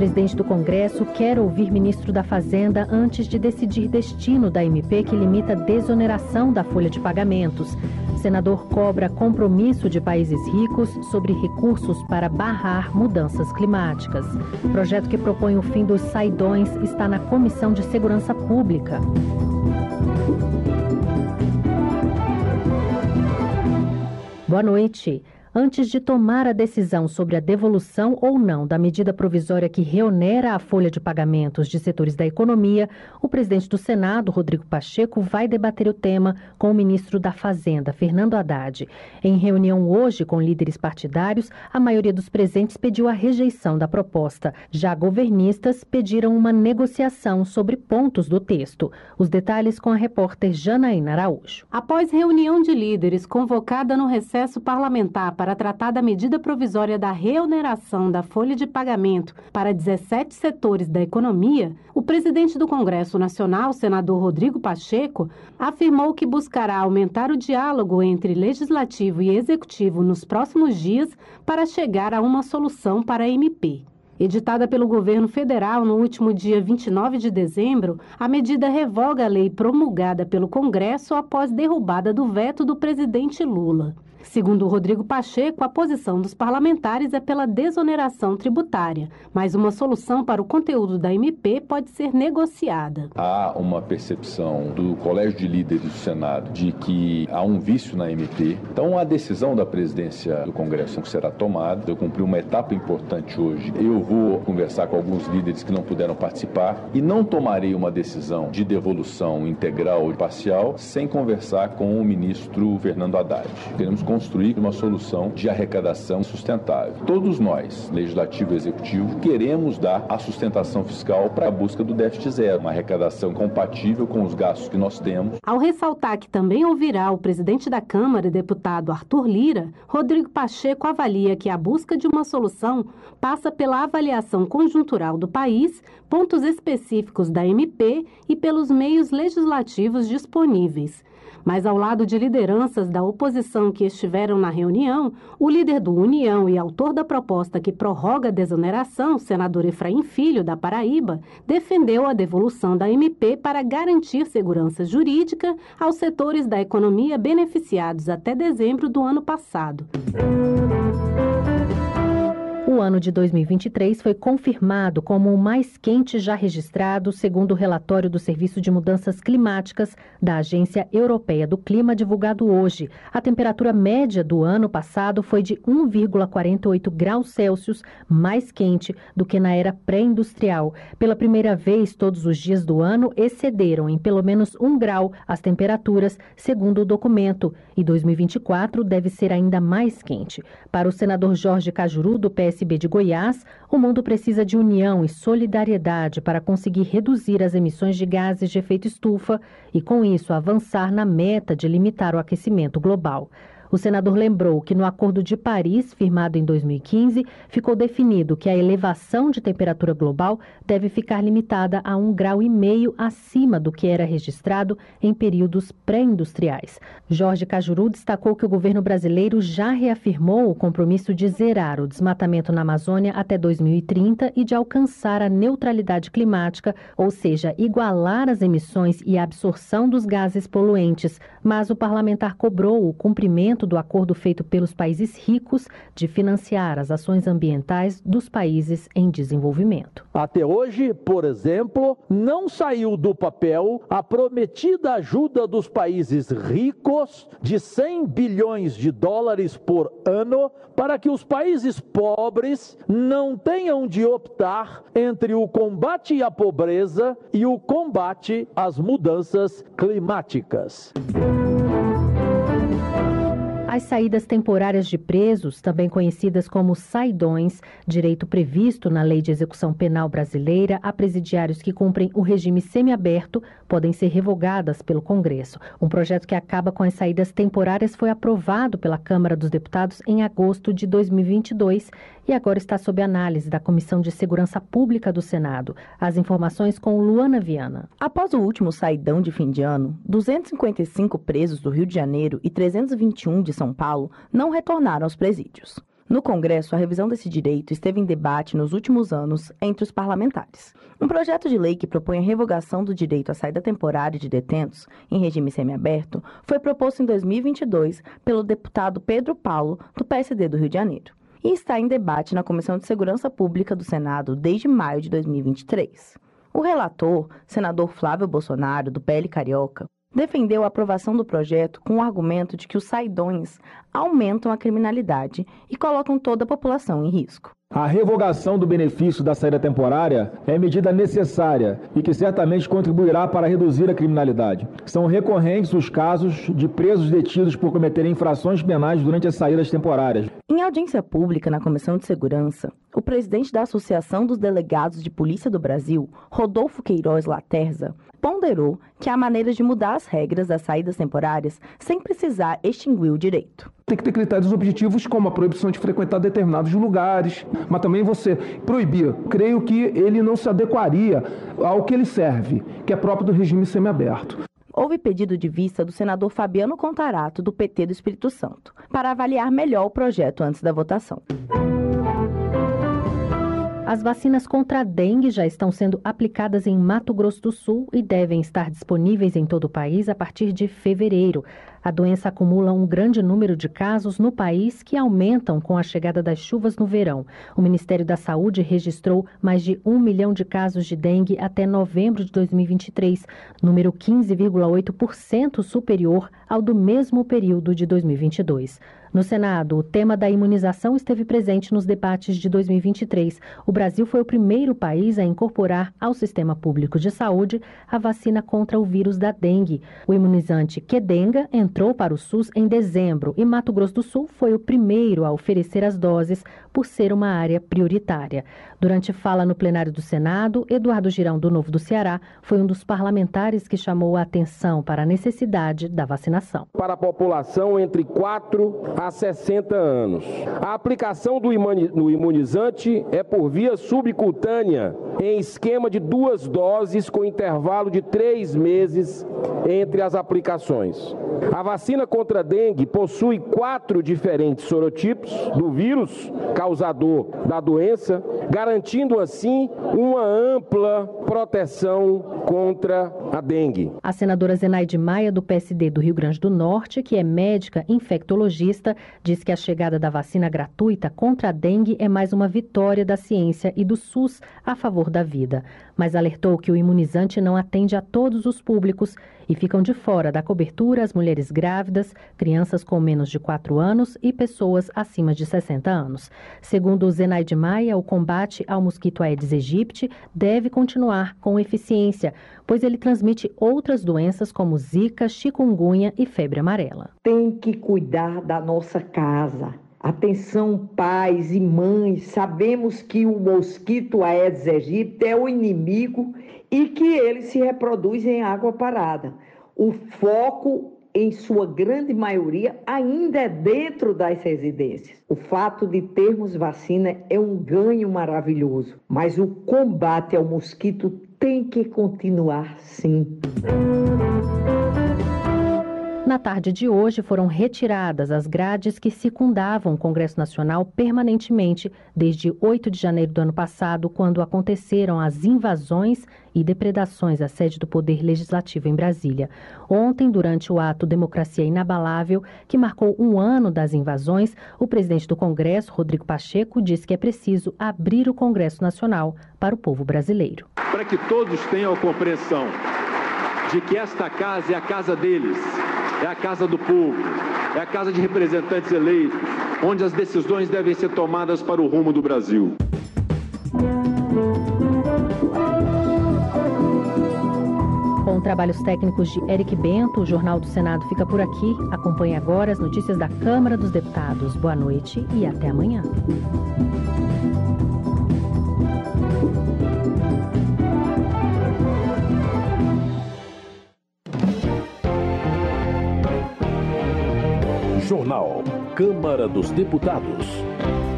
S27: Presidente do Congresso quer ouvir ministro da Fazenda antes de decidir destino da MP que limita a desoneração da folha de pagamentos. Senador cobra compromisso de países ricos sobre recursos para barrar mudanças climáticas. O projeto que propõe o fim dos saidões está na Comissão de Segurança Pública. Boa noite. Antes de tomar a decisão sobre a devolução ou não da medida provisória que reonera a folha de pagamentos de setores da economia, o presidente do Senado, Rodrigo Pacheco, vai debater o tema com o ministro da Fazenda, Fernando Haddad. Em reunião hoje com líderes partidários, a maioria dos presentes pediu a rejeição da proposta. Já governistas pediram uma negociação sobre pontos do texto. Os detalhes com a repórter Janaína Araújo.
S28: Após reunião de líderes convocada no recesso parlamentar para tratar da medida provisória da reoneração da folha de pagamento para 17 setores da economia, o presidente do Congresso Nacional, senador Rodrigo Pacheco, afirmou que buscará aumentar o diálogo entre legislativo e executivo nos próximos dias para chegar a uma solução para a MP. Editada pelo governo federal no último dia 29 de dezembro, a medida revoga a lei promulgada pelo Congresso após derrubada do veto do presidente Lula. Segundo Rodrigo Pacheco, a posição dos parlamentares é pela desoneração tributária, mas uma solução para o conteúdo da MP pode ser negociada.
S29: Há uma percepção do Colégio de Líderes do Senado de que há um vício na MP. Então, a decisão da presidência do Congresso será tomada. Eu cumpri uma etapa importante hoje. Eu vou conversar com alguns líderes que não puderam participar e não tomarei uma decisão de devolução integral ou parcial sem conversar com o ministro Fernando Haddad. Queremos construir uma solução de arrecadação sustentável. Todos nós, legislativo e executivo, queremos dar a sustentação fiscal para a busca do déficit zero, uma arrecadação compatível com os gastos que nós temos.
S28: Ao ressaltar que também ouvirá o presidente da Câmara, deputado Arthur Lira, Rodrigo Pacheco avalia que a busca de uma solução passa pela avaliação conjuntural do país, pontos específicos da MP e pelos meios legislativos disponíveis. Mas ao lado de lideranças da oposição que estiveram na reunião, o líder do União e autor da proposta que prorroga a desoneração, senador Efraim Filho, da Paraíba, defendeu a devolução da MP para garantir segurança jurídica aos setores da economia beneficiados até dezembro do ano passado.
S27: O ano de 2023 foi confirmado como o mais quente já registrado, segundo o relatório do Serviço de Mudanças Climáticas da Agência Europeia do Clima, divulgado hoje. A temperatura média do ano passado foi de 1,48 graus Celsius mais quente do que na era pré-industrial. Pela primeira vez, todos os dias do ano excederam em pelo menos um grau as temperaturas, segundo o documento, e 2024 deve ser ainda mais quente. Para o senador Jorge Cajuru, do PSB de Goiás, o mundo precisa de união e solidariedade para conseguir reduzir as emissões de gases de efeito estufa e, com isso, avançar na meta de limitar o aquecimento global. O senador lembrou que no Acordo de Paris, firmado em 2015, ficou definido que a elevação de temperatura global deve ficar limitada a um grau e meio acima do que era registrado em períodos pré-industriais. Jorge Cajuru destacou que o governo brasileiro já reafirmou o compromisso de zerar o desmatamento na Amazônia até 2030 e de alcançar a neutralidade climática, ou seja, igualar as emissões e a absorção dos gases poluentes. Mas o parlamentar cobrou o cumprimento do acordo feito pelos países ricos de financiar as ações ambientais dos países em desenvolvimento.
S30: Até hoje, por exemplo, não saiu do papel a prometida ajuda dos países ricos de 100 bilhões de dólares por ano para que os países pobres não tenham de optar entre o combate à pobreza e o combate às mudanças climáticas.
S27: As saídas temporárias de presos, também conhecidas como saidões, direito previsto na Lei de Execução Penal Brasileira a presidiários que cumprem o regime semiaberto, podem ser revogadas pelo Congresso. Um projeto que acaba com as saídas temporárias foi aprovado pela Câmara dos Deputados em agosto de 2022 e agora está sob análise da Comissão de Segurança Pública do Senado. As informações com Luana Viana.
S31: Após o último saidão de fim de ano, 255 presos do Rio de Janeiro e 321 de são Paulo não retornaram aos presídios. No Congresso, a revisão desse direito esteve em debate nos últimos anos entre os parlamentares. Um projeto de lei que propõe a revogação do direito à saída temporária de detentos em regime semiaberto foi proposto em 2022 pelo deputado Pedro Paulo, do PSD do Rio de Janeiro, e está em debate na Comissão de Segurança Pública do Senado desde maio de 2023. O relator, senador Flávio Bolsonaro, do PL Carioca, defendeu a aprovação do projeto com o argumento de que os saidões aumentam a criminalidade e colocam toda a população em risco.
S32: A revogação do benefício da saída temporária é medida necessária e que certamente contribuirá para reduzir a criminalidade. São recorrentes os casos de presos detidos por cometerem infrações penais durante as saídas temporárias.
S31: Em audiência pública na Comissão de Segurança, o presidente da Associação dos Delegados de Polícia do Brasil, Rodolfo Queiroz Laterza, ponderou que há maneiras de mudar as regras das saídas temporárias sem precisar extinguir o direito
S33: tem que ter critérios objetivos como a proibição de frequentar determinados lugares, mas também você proibir. Creio que ele não se adequaria ao que ele serve, que é próprio do regime semiaberto.
S31: Houve pedido de vista do senador Fabiano Contarato, do PT do Espírito Santo, para avaliar melhor o projeto antes da votação.
S27: As vacinas contra a dengue já estão sendo aplicadas em Mato Grosso do Sul e devem estar disponíveis em todo o país a partir de fevereiro. A doença acumula um grande número de casos no país que aumentam com a chegada das chuvas no verão. O Ministério da Saúde registrou mais de um milhão de casos de dengue até novembro de 2023, número 15,8% superior ao do mesmo período de 2022. No Senado, o tema da imunização esteve presente nos debates de 2023. O Brasil foi o primeiro país a incorporar ao sistema público de saúde a vacina contra o vírus da dengue. O imunizante Quedenga entrou para o SUS em dezembro e Mato Grosso do Sul foi o primeiro a oferecer as doses por ser uma área prioritária. Durante fala no plenário do Senado, Eduardo Girão, do Novo do Ceará, foi um dos parlamentares que chamou a atenção para a necessidade da vacinação.
S34: Para a população entre 4 a 60 anos. A aplicação do imunizante é por via subcutânea, em esquema de duas doses com intervalo de três meses entre as aplicações. A vacina contra a dengue possui quatro diferentes sorotipos do vírus causador da doença, garantindo assim uma ampla proteção contra a dengue.
S27: A senadora Zenaide Maia, do PSD do Rio Grande do Norte, que é médica infectologista, diz que a chegada da vacina gratuita contra a dengue é mais uma vitória da ciência e do SUS a favor da vida, mas alertou que o imunizante não atende a todos os públicos e ficam de fora da cobertura as mulheres grávidas, crianças com menos de 4 anos e pessoas acima de 60 anos. Segundo Zenaide Maia, o combate ao mosquito Aedes aegypti deve continuar com eficiência, pois ele transmite outras doenças como zika, chikungunya e febre amarela.
S35: Tem que cuidar da nossa casa. Atenção, pais e mães, sabemos que o mosquito Aedes aegypti é o inimigo e que ele se reproduz em água parada. O foco, em sua grande maioria, ainda é dentro das residências. O fato de termos vacina é um ganho maravilhoso, mas o combate ao mosquito tem que continuar sim.
S27: Na tarde de hoje foram retiradas as grades que circundavam o Congresso Nacional permanentemente desde 8 de janeiro do ano passado, quando aconteceram as invasões e depredações à sede do Poder Legislativo em Brasília. Ontem, durante o ato Democracia Inabalável, que marcou um ano das invasões, o presidente do Congresso, Rodrigo Pacheco, disse que é preciso abrir o Congresso Nacional para o povo brasileiro.
S36: Para que todos tenham a compreensão de que esta casa é a casa deles é a casa do povo, é a casa de representantes eleitos, onde as decisões devem ser tomadas para o rumo do Brasil.
S27: Com trabalhos técnicos de Eric Bento, o Jornal do Senado fica por aqui. Acompanhe agora as notícias da Câmara dos Deputados. Boa noite e até amanhã.
S37: Jornal. Câmara dos Deputados.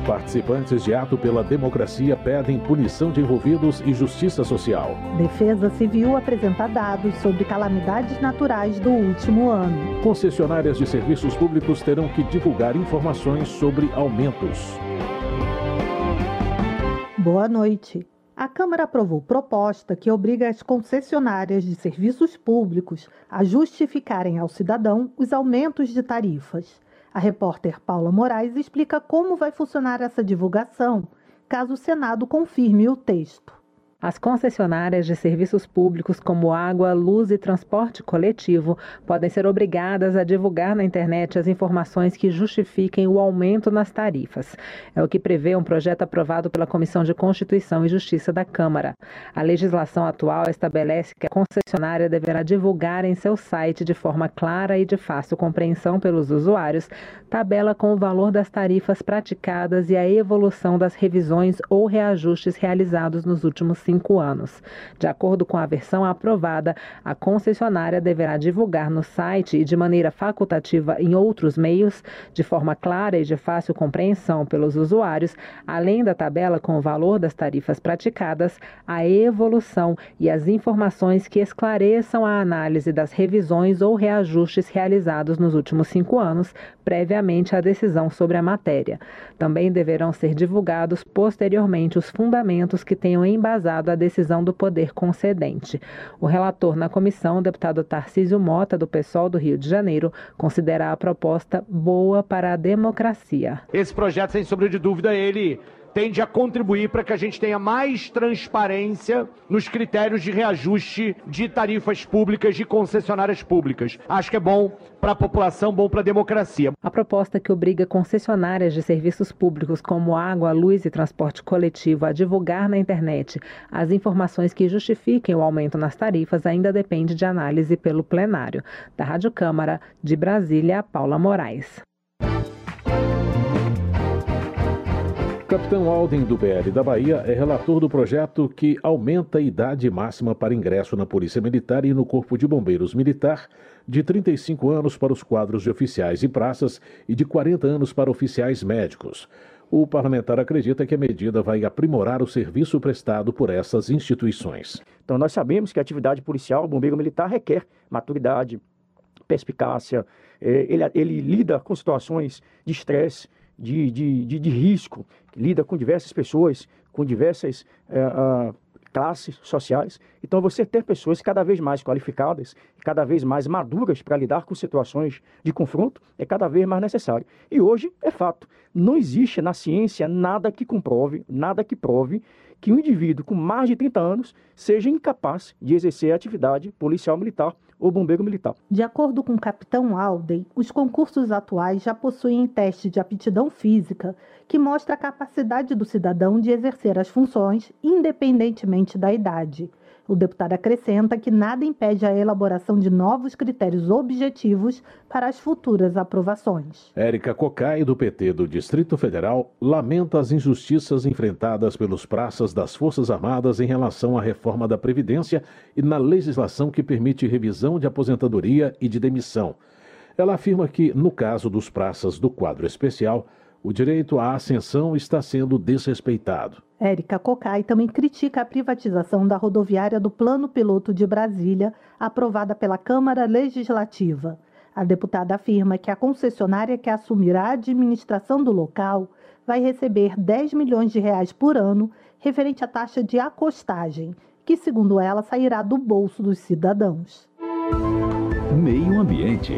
S37: Participantes de ato pela democracia pedem punição de envolvidos e justiça social.
S38: Defesa Civil apresenta dados sobre calamidades naturais do último ano.
S37: Concessionárias de serviços públicos terão que divulgar informações sobre aumentos.
S38: Boa noite. A Câmara aprovou proposta que obriga as concessionárias de serviços públicos a justificarem ao cidadão os aumentos de tarifas. A repórter Paula Moraes explica como vai funcionar essa divulgação, caso o Senado confirme o texto.
S9: As concessionárias de serviços públicos como água, luz e transporte coletivo podem ser obrigadas a divulgar na internet as informações que justifiquem o aumento nas tarifas. É o que prevê um projeto aprovado pela Comissão de Constituição e Justiça da Câmara. A legislação atual estabelece que a concessionária deverá divulgar em seu site de forma clara e de fácil compreensão pelos usuários tabela com o valor das tarifas praticadas e a evolução das revisões ou reajustes realizados nos últimos cinco cinco anos. De acordo com a versão aprovada, a concessionária deverá divulgar no site e de maneira facultativa em outros meios, de forma clara e de fácil compreensão pelos usuários, além da tabela com o valor das tarifas praticadas, a evolução e as informações que esclareçam a análise das revisões ou reajustes realizados nos últimos cinco anos, previamente à decisão sobre a matéria. Também deverão ser divulgados posteriormente os fundamentos que tenham embasado a decisão do poder concedente. O relator na comissão, o deputado Tarcísio Mota, do PSOL do Rio de Janeiro, considera a proposta boa para a democracia.
S39: Esse projeto, sem sombra de dúvida, ele tende a contribuir para que a gente tenha mais transparência nos critérios de reajuste de tarifas públicas de concessionárias públicas. Acho que é bom para a população, bom para a democracia.
S9: A proposta que obriga concessionárias de serviços públicos como água, luz e transporte coletivo a divulgar na internet as informações que justifiquem o aumento nas tarifas ainda depende de análise pelo plenário. Da Rádio Câmara de Brasília, Paula Moraes.
S37: Capitão Alden, do BL da Bahia, é relator do projeto que aumenta a idade máxima para ingresso na Polícia Militar e no Corpo de Bombeiros Militar de 35 anos para os quadros de oficiais e praças e de 40 anos para oficiais médicos. O parlamentar acredita que a medida vai aprimorar o serviço prestado por essas instituições.
S40: Então, nós sabemos que a atividade policial, bombeiro militar, requer maturidade, perspicácia, eh, ele, ele lida com situações de estresse, de, de, de, de risco, lida com diversas pessoas, com diversas é, uh, classes sociais. Então, você ter pessoas cada vez mais qualificadas, cada vez mais maduras para lidar com situações de confronto é cada vez mais necessário. E hoje é fato, não existe na ciência nada que comprove, nada que prove que um indivíduo com mais de 30 anos seja incapaz de exercer a atividade policial militar ou bombeiro militar.
S38: De acordo com o capitão Alden, os concursos atuais já possuem teste de aptidão física que mostra a capacidade do cidadão de exercer as funções independentemente da idade. O deputado acrescenta que nada impede a elaboração de novos critérios objetivos para as futuras aprovações.
S37: Érica Cocai, do PT do Distrito Federal, lamenta as injustiças enfrentadas pelos praças das Forças Armadas em relação à reforma da Previdência e na legislação que permite revisão de aposentadoria e de demissão. Ela afirma que, no caso dos praças do quadro especial, o direito à ascensão está sendo desrespeitado.
S38: Érica Cocai também critica a privatização da rodoviária do Plano Piloto de Brasília, aprovada pela Câmara Legislativa. A deputada afirma que a concessionária que assumirá a administração do local vai receber 10 milhões de reais por ano referente à taxa de acostagem, que, segundo ela, sairá do bolso dos cidadãos.
S20: Meio Ambiente.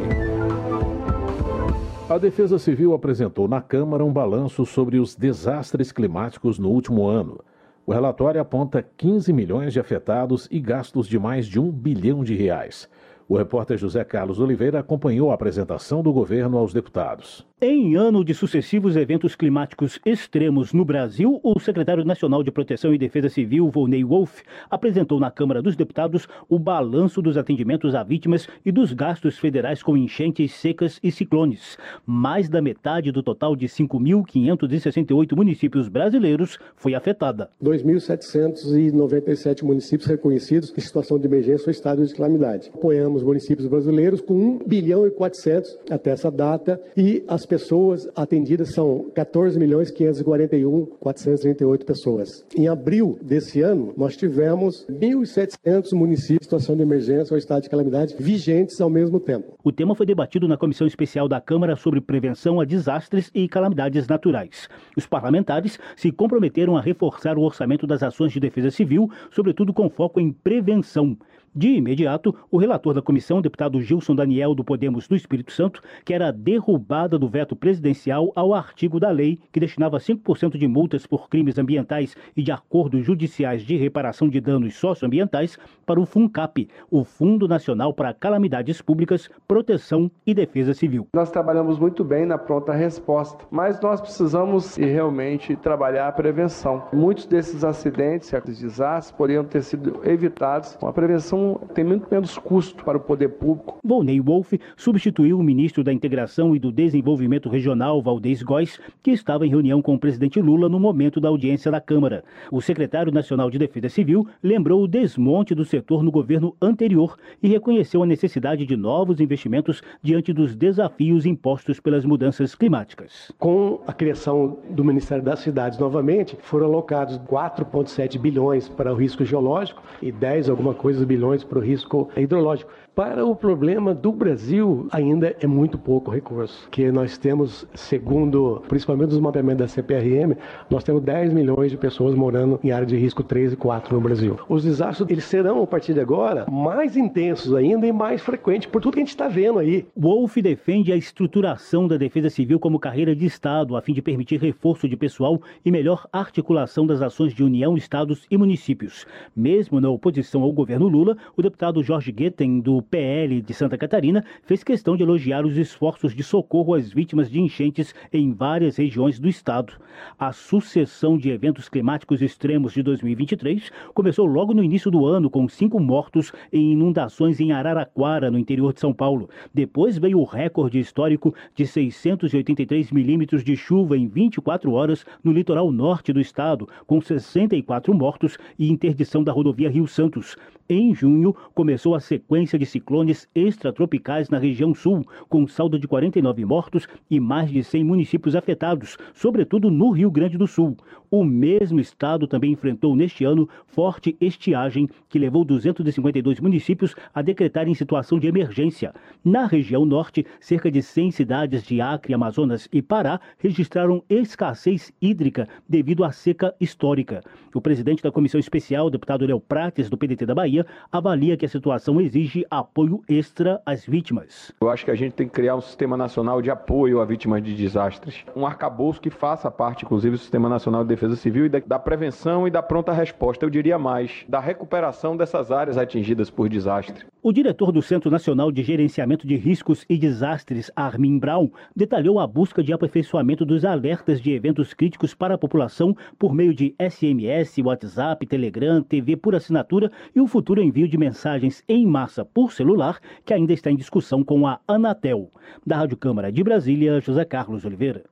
S37: A Defesa Civil apresentou na Câmara um balanço sobre os desastres climáticos no último ano. O relatório aponta 15 milhões de afetados e gastos de mais de um bilhão de reais. O repórter José Carlos Oliveira acompanhou a apresentação do governo aos deputados.
S41: Em ano de sucessivos eventos climáticos extremos no Brasil, o secretário nacional de Proteção e Defesa Civil, Volney Wolff, apresentou na Câmara dos Deputados o balanço dos atendimentos a vítimas e dos gastos federais com enchentes secas e ciclones. Mais da metade do total de 5.568 municípios brasileiros foi afetada.
S42: 2.797 municípios reconhecidos em situação de emergência ou estado de calamidade. Apoiamos municípios brasileiros com 1 bilhão e 400 até essa data e as pessoas atendidas são 14 milhões 541 438 pessoas. Em abril desse ano, nós tivemos 1.700 municípios em situação de emergência ou estado de calamidade vigentes ao mesmo tempo.
S41: O tema foi debatido na Comissão Especial da Câmara sobre Prevenção a Desastres e Calamidades Naturais. Os parlamentares se comprometeram a reforçar o orçamento das ações de defesa civil, sobretudo com foco em prevenção. De imediato, o relator da comissão, deputado Gilson Daniel do Podemos do Espírito Santo, quer a derrubada do veto presidencial ao artigo da lei que destinava 5% de multas por crimes ambientais e de acordos judiciais de reparação de danos socioambientais para o FUNCAP, o Fundo Nacional para Calamidades Públicas, Proteção e Defesa Civil.
S43: Nós trabalhamos muito bem na pronta resposta, mas nós precisamos realmente trabalhar a prevenção. Muitos desses acidentes, desastres, poderiam ter sido evitados com a prevenção tem muito menos custo para o poder público.
S41: Volney Wolff substituiu o ministro da Integração e do Desenvolvimento Regional, Valdez Góes, que estava em reunião com o presidente Lula no momento da audiência da Câmara. O secretário nacional de Defesa Civil lembrou o desmonte do setor no governo anterior e reconheceu a necessidade de novos investimentos diante dos desafios impostos pelas mudanças climáticas.
S42: Com a criação do Ministério das Cidades novamente, foram alocados 4,7 bilhões para o risco geológico e 10 alguma coisa bilhões para o risco hidrológico. Para o problema do Brasil, ainda é muito pouco recurso, que nós temos, segundo, principalmente os mapeamentos da CPRM, nós temos 10 milhões de pessoas morando em área de risco 3 e 4 no Brasil. Os desastres, eles serão, a partir de agora, mais intensos ainda e mais frequentes, por tudo que a gente está vendo aí.
S41: Wolf defende a estruturação da Defesa Civil como carreira de Estado, a fim de permitir reforço de pessoal e melhor articulação das ações de União, Estados e municípios. Mesmo na oposição ao governo Lula, o deputado Jorge Guetem, do PL de Santa Catarina, fez questão de elogiar os esforços de socorro às vítimas de enchentes em várias regiões do estado. A sucessão de eventos climáticos extremos de 2023 começou logo no início do ano, com cinco mortos em inundações em Araraquara, no interior de São Paulo. Depois veio o recorde histórico de 683 milímetros de chuva em 24 horas no litoral norte do estado, com 64 mortos e interdição da rodovia Rio Santos. Em junho, começou a sequência de ciclones extratropicais na região sul, com saldo de 49 mortos e mais de 100 municípios afetados, sobretudo no Rio Grande do Sul. O mesmo estado também enfrentou neste ano forte estiagem, que levou 252 municípios a decretarem situação de emergência. Na região norte, cerca de 100 cidades de Acre, Amazonas e Pará registraram escassez hídrica devido à seca histórica. O presidente da Comissão Especial, deputado Léo Prates, do PDT da Bahia, avalia que a situação exige apoio extra às vítimas.
S44: Eu acho que a gente tem que criar um sistema nacional de apoio a vítimas de desastres. Um arcabouço que faça parte, inclusive, do Sistema Nacional de Defesa Civil e da, da prevenção e da pronta resposta, eu diria mais, da recuperação dessas áreas atingidas por desastre.
S41: O diretor do Centro Nacional de Gerenciamento de Riscos e Desastres, Armin Brown, detalhou a busca de aperfeiçoamento dos alertas de eventos críticos para a população por meio de SMS, WhatsApp, Telegram, TV por assinatura e o futuro envio de mensagens em massa por celular, que ainda está em discussão com a Anatel. Da Rádio Câmara de Brasília, José Carlos Oliveira.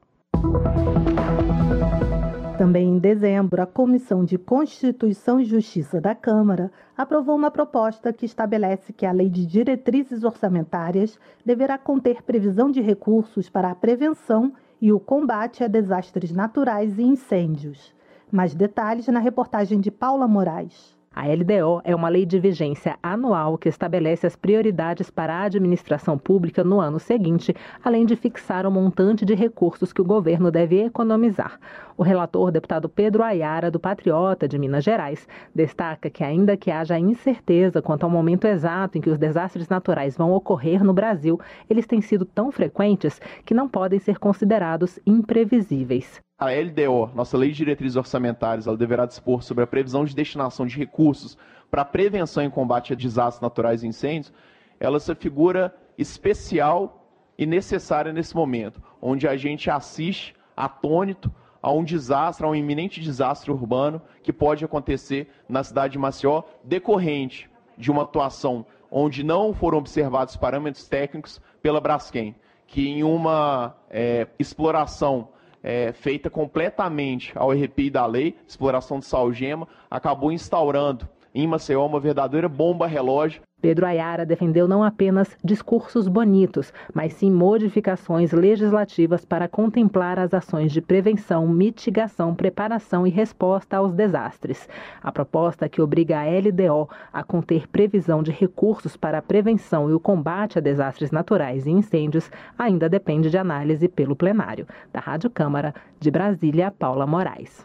S38: Também em dezembro, a Comissão de Constituição e Justiça da Câmara aprovou uma proposta que estabelece que a Lei de Diretrizes Orçamentárias deverá conter previsão de recursos para a prevenção e o combate a desastres naturais e incêndios. Mais detalhes na reportagem de Paula Moraes.
S9: A LDO é uma lei de vigência anual que estabelece as prioridades para a administração pública no ano seguinte, além de fixar o montante de recursos que o governo deve economizar. O relator, deputado Pedro Ayara, do Patriota de Minas Gerais, destaca que, ainda que haja incerteza quanto ao momento exato em que os desastres naturais vão ocorrer no Brasil, eles têm sido tão frequentes que não podem ser considerados imprevisíveis.
S45: A LDO, nossa Lei de Diretrizes Orçamentárias, ela deverá dispor sobre a previsão de destinação de recursos para prevenção e combate a desastres naturais e incêndios. Ela é essa figura especial e necessária nesse momento, onde a gente assiste atônito a um desastre, a um iminente desastre urbano que pode acontecer na cidade de Maceió, decorrente de uma atuação onde não foram observados parâmetros técnicos pela Braskem, que em uma é, exploração é, feita completamente ao arrepio da lei, exploração de salgema, acabou instaurando em Maceió uma verdadeira bomba relógio
S9: Pedro Ayara defendeu não apenas discursos bonitos, mas sim modificações legislativas para contemplar as ações de prevenção, mitigação, preparação e resposta aos desastres. A proposta que obriga a LDO a conter previsão de recursos para a prevenção e o combate a desastres naturais e incêndios ainda depende de análise pelo plenário. Da Rádio Câmara, de Brasília, Paula Moraes.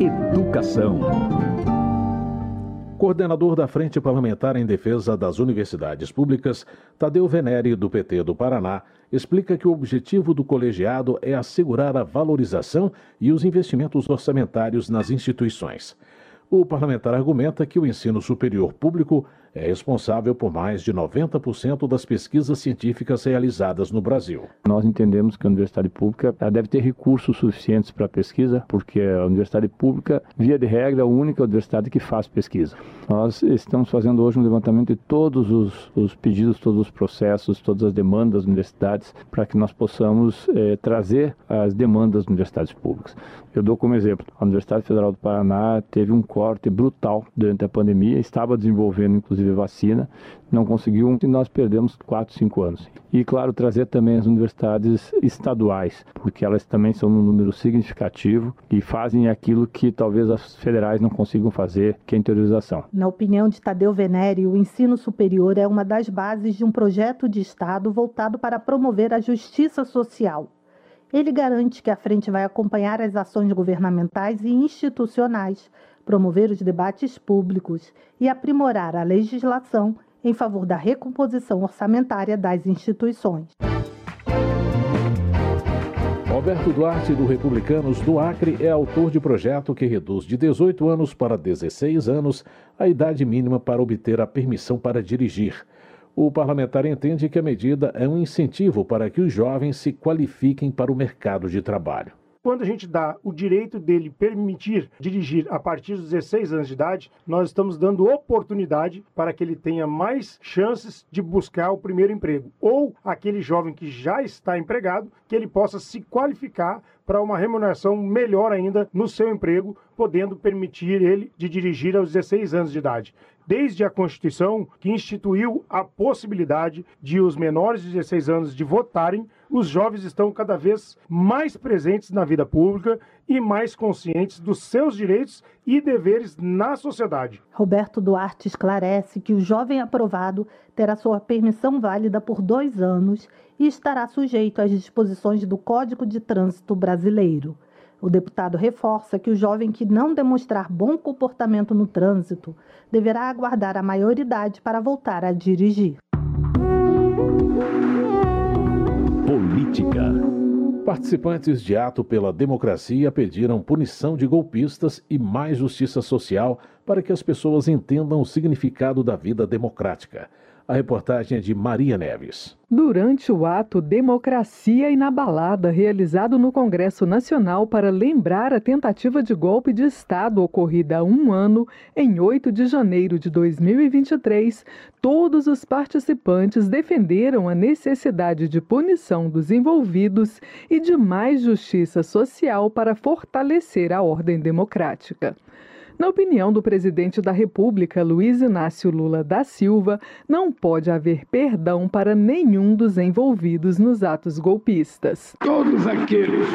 S37: Educação. Coordenador da Frente Parlamentar em Defesa das Universidades Públicas, Tadeu Venere, do PT do Paraná, explica que o objetivo do colegiado é assegurar a valorização e os investimentos orçamentários nas instituições. O parlamentar argumenta que o ensino superior público é responsável por mais de 90% das pesquisas científicas realizadas no Brasil.
S46: Nós entendemos que a universidade pública deve ter recursos suficientes para pesquisa, porque a universidade pública, via de regra, é a única universidade que faz pesquisa. Nós estamos fazendo hoje um levantamento de todos os, os pedidos, todos os processos, todas as demandas das universidades, para que nós possamos eh, trazer as demandas das universidades públicas. Eu dou como exemplo, a Universidade Federal do Paraná teve um corte brutal durante a pandemia, estava desenvolvendo inclusive vacina, não conseguiu e nós perdemos 4, 5 anos. E claro, trazer também as universidades estaduais, porque elas também são um número significativo e fazem aquilo que talvez as federais não consigam fazer, que é a interiorização.
S38: Na opinião de Tadeu Venere, o ensino superior é uma das bases de um projeto de Estado voltado para promover a justiça social ele garante que a frente vai acompanhar as ações governamentais e institucionais, promover os debates públicos e aprimorar a legislação em favor da recomposição orçamentária das instituições.
S37: Roberto Duarte, do Republicanos do Acre, é autor de projeto que reduz de 18 anos para 16 anos a idade mínima para obter a permissão para dirigir. O parlamentar entende que a medida é um incentivo para que os jovens se qualifiquem para o mercado de trabalho
S47: quando a gente dá o direito dele permitir dirigir a partir dos 16 anos de idade, nós estamos dando oportunidade para que ele tenha mais chances de buscar o primeiro emprego. Ou aquele jovem que já está empregado, que ele possa se qualificar para uma remuneração melhor ainda no seu emprego, podendo permitir ele de dirigir aos 16 anos de idade. desde a Constituição que instituiu a possibilidade de os menores de 16 anos de votarem, os jovens estão cada vez mais presentes na vida pública e mais conscientes dos seus direitos e deveres na sociedade.
S38: Roberto Duarte esclarece que o jovem aprovado terá sua permissão válida por dois anos e estará sujeito às disposições do Código de Trânsito Brasileiro. O deputado reforça que o jovem que não demonstrar bom comportamento no trânsito deverá aguardar a maioridade para voltar a dirigir.
S37: Política. Participantes de ato pela democracia pediram punição de golpistas e mais justiça social para que as pessoas entendam o significado da vida democrática. A reportagem é de Maria Neves.
S48: Durante o ato Democracia Inabalada, realizado no Congresso Nacional para lembrar a tentativa de golpe de Estado ocorrida há um ano, em 8 de janeiro de 2023, todos os participantes defenderam a necessidade de punição dos envolvidos e de mais justiça social para fortalecer a ordem democrática. Na opinião do presidente da República, Luiz Inácio Lula da Silva, não pode haver perdão para nenhum dos envolvidos nos atos golpistas.
S8: Todos aqueles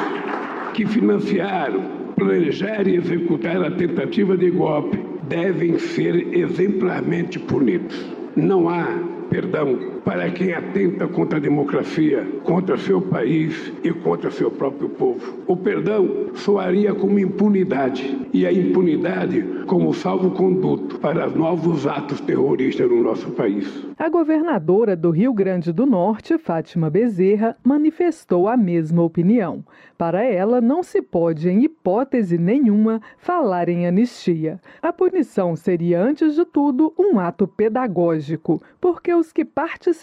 S8: que financiaram, planejaram e executaram a tentativa de golpe devem ser exemplarmente punidos. Não há perdão para quem atenta contra a democracia, contra seu país e contra seu próprio povo. O perdão soaria como impunidade e a impunidade como salvo-conduto para novos atos terroristas no nosso país.
S48: A governadora do Rio Grande do Norte, Fátima Bezerra, manifestou a mesma opinião. Para ela, não se pode, em hipótese nenhuma, falar em anistia. A punição seria, antes de tudo, um ato pedagógico, porque os que participaram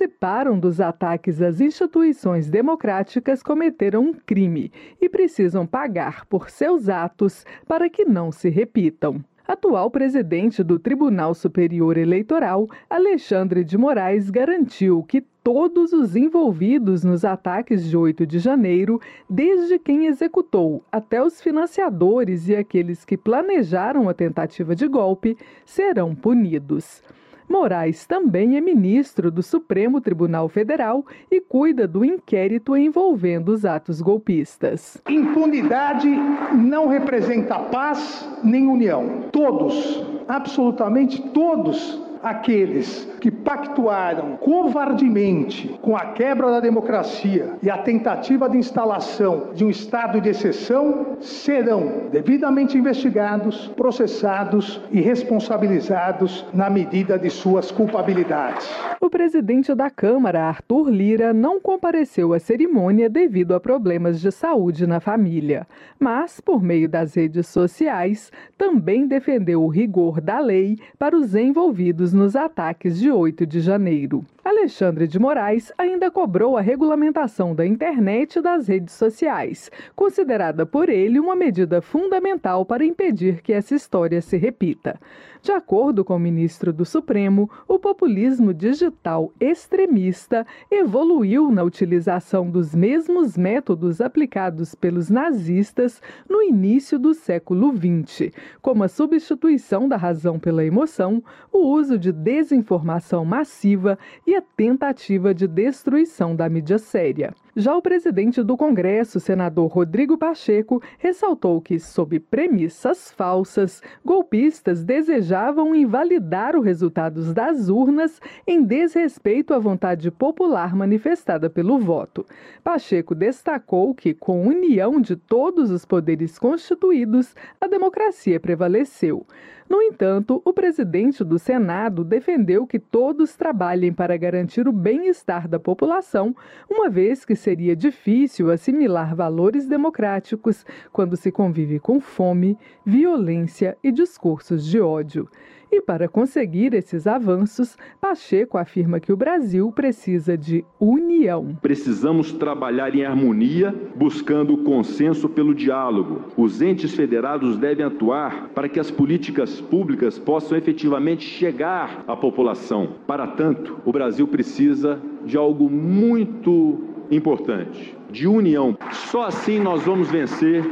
S48: dos ataques às instituições democráticas cometeram um crime e precisam pagar por seus atos para que não se repitam. Atual presidente do Tribunal Superior Eleitoral, Alexandre de Moraes, garantiu que todos os envolvidos nos ataques de 8 de janeiro, desde quem executou até os financiadores e aqueles que planejaram a tentativa de golpe, serão punidos. Moraes também é ministro do Supremo Tribunal Federal e cuida do inquérito envolvendo os atos golpistas.
S49: Impunidade não representa paz nem união. Todos, absolutamente todos, aqueles que pactuaram covardemente com a quebra da democracia e a tentativa de instalação de um estado de exceção serão devidamente investigados, processados e responsabilizados na medida de suas culpabilidades.
S48: O presidente da Câmara, Arthur Lira, não compareceu à cerimônia devido a problemas de saúde na família, mas, por meio das redes sociais, também defendeu o rigor da lei para os envolvidos nos ataques de 8 de janeiro. Alexandre de Moraes ainda cobrou a regulamentação da internet e das redes sociais, considerada por ele uma medida fundamental para impedir que essa história se repita. De acordo com o ministro do Supremo, o populismo digital extremista evoluiu na utilização dos mesmos métodos aplicados pelos nazistas no início do século XX, como a substituição da razão pela emoção, o uso de desinformação massiva e a tentativa de destruição da mídia séria. Já o presidente do Congresso, senador Rodrigo Pacheco, ressaltou que, sob premissas falsas, golpistas desejavam invalidar os resultados das urnas em desrespeito à vontade popular manifestada pelo voto. Pacheco destacou que, com união de todos os poderes constituídos, a democracia prevaleceu. No entanto, o presidente do Senado defendeu que todos trabalhem para garantir o bem-estar da população, uma vez que seria difícil assimilar valores democráticos quando se convive com fome, violência e discursos de ódio. E para conseguir esses avanços, Pacheco afirma que o Brasil precisa de união.
S36: Precisamos trabalhar em harmonia, buscando o consenso pelo diálogo. Os entes federados devem atuar para que as políticas públicas possam efetivamente chegar à população. Para tanto, o Brasil precisa de algo muito importante de união. Só assim nós vamos vencer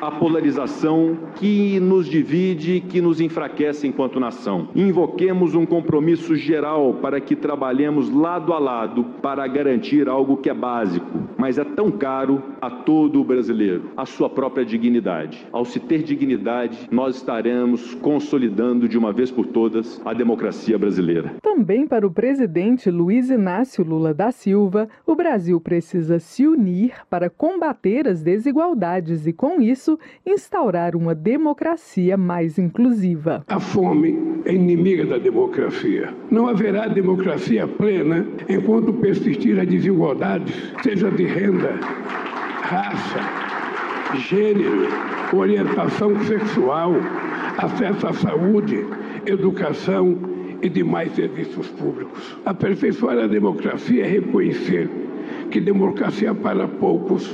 S36: a polarização que nos divide, que nos enfraquece enquanto nação. Invoquemos um compromisso geral para que trabalhemos lado a lado para garantir algo que é básico, mas é tão caro a todo o brasileiro, a sua própria dignidade. Ao se ter dignidade, nós estaremos consolidando de uma vez por todas a democracia brasileira.
S48: Também para o presidente Luiz Inácio Lula da Silva, o Brasil precisa se unir para combater as desigualdades e, com isso, instaurar uma democracia mais inclusiva.
S8: A fome é inimiga da democracia. Não haverá democracia plena enquanto persistir a desigualdade, seja de renda, raça, gênero, orientação sexual, acesso à saúde, educação e demais serviços públicos. Aperfeiçoar a democracia é reconhecer que democracia para poucos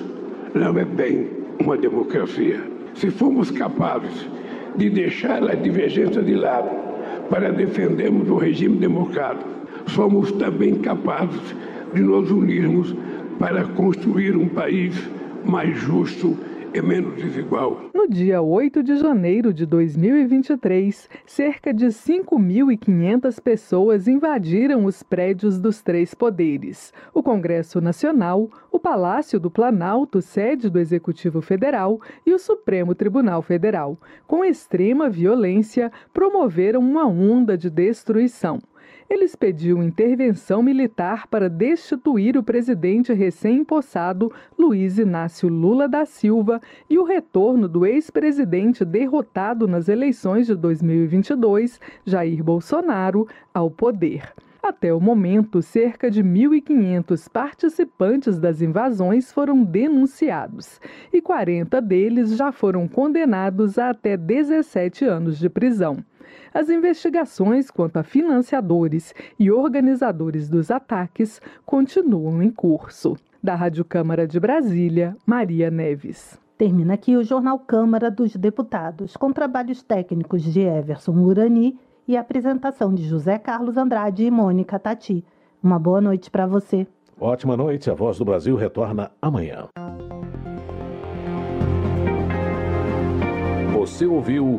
S8: não é bem uma democracia. Se formos capazes de deixar a divergência de lado para defendermos o regime democrático, somos também capazes de nos unirmos para construir um país mais justo é menos desigual.
S48: No dia 8 de janeiro de 2023, cerca de 5.500 pessoas invadiram os prédios dos três poderes: o Congresso Nacional, o Palácio do Planalto, sede do Executivo Federal, e o Supremo Tribunal Federal. Com extrema violência, promoveram uma onda de destruição. Eles pediam intervenção militar para destituir o presidente recém-impossado Luiz Inácio Lula da Silva e o retorno do ex-presidente derrotado nas eleições de 2022, Jair Bolsonaro, ao poder. Até o momento, cerca de 1.500 participantes das invasões foram denunciados e 40 deles já foram condenados a até 17 anos de prisão. As investigações quanto a financiadores e organizadores dos ataques continuam em curso. Da Rádio Câmara de Brasília, Maria Neves.
S38: Termina aqui o Jornal Câmara dos Deputados, com trabalhos técnicos de Everson Urani e apresentação de José Carlos Andrade e Mônica Tati. Uma boa noite para você.
S37: Ótima noite. A Voz do Brasil retorna amanhã. Você ouviu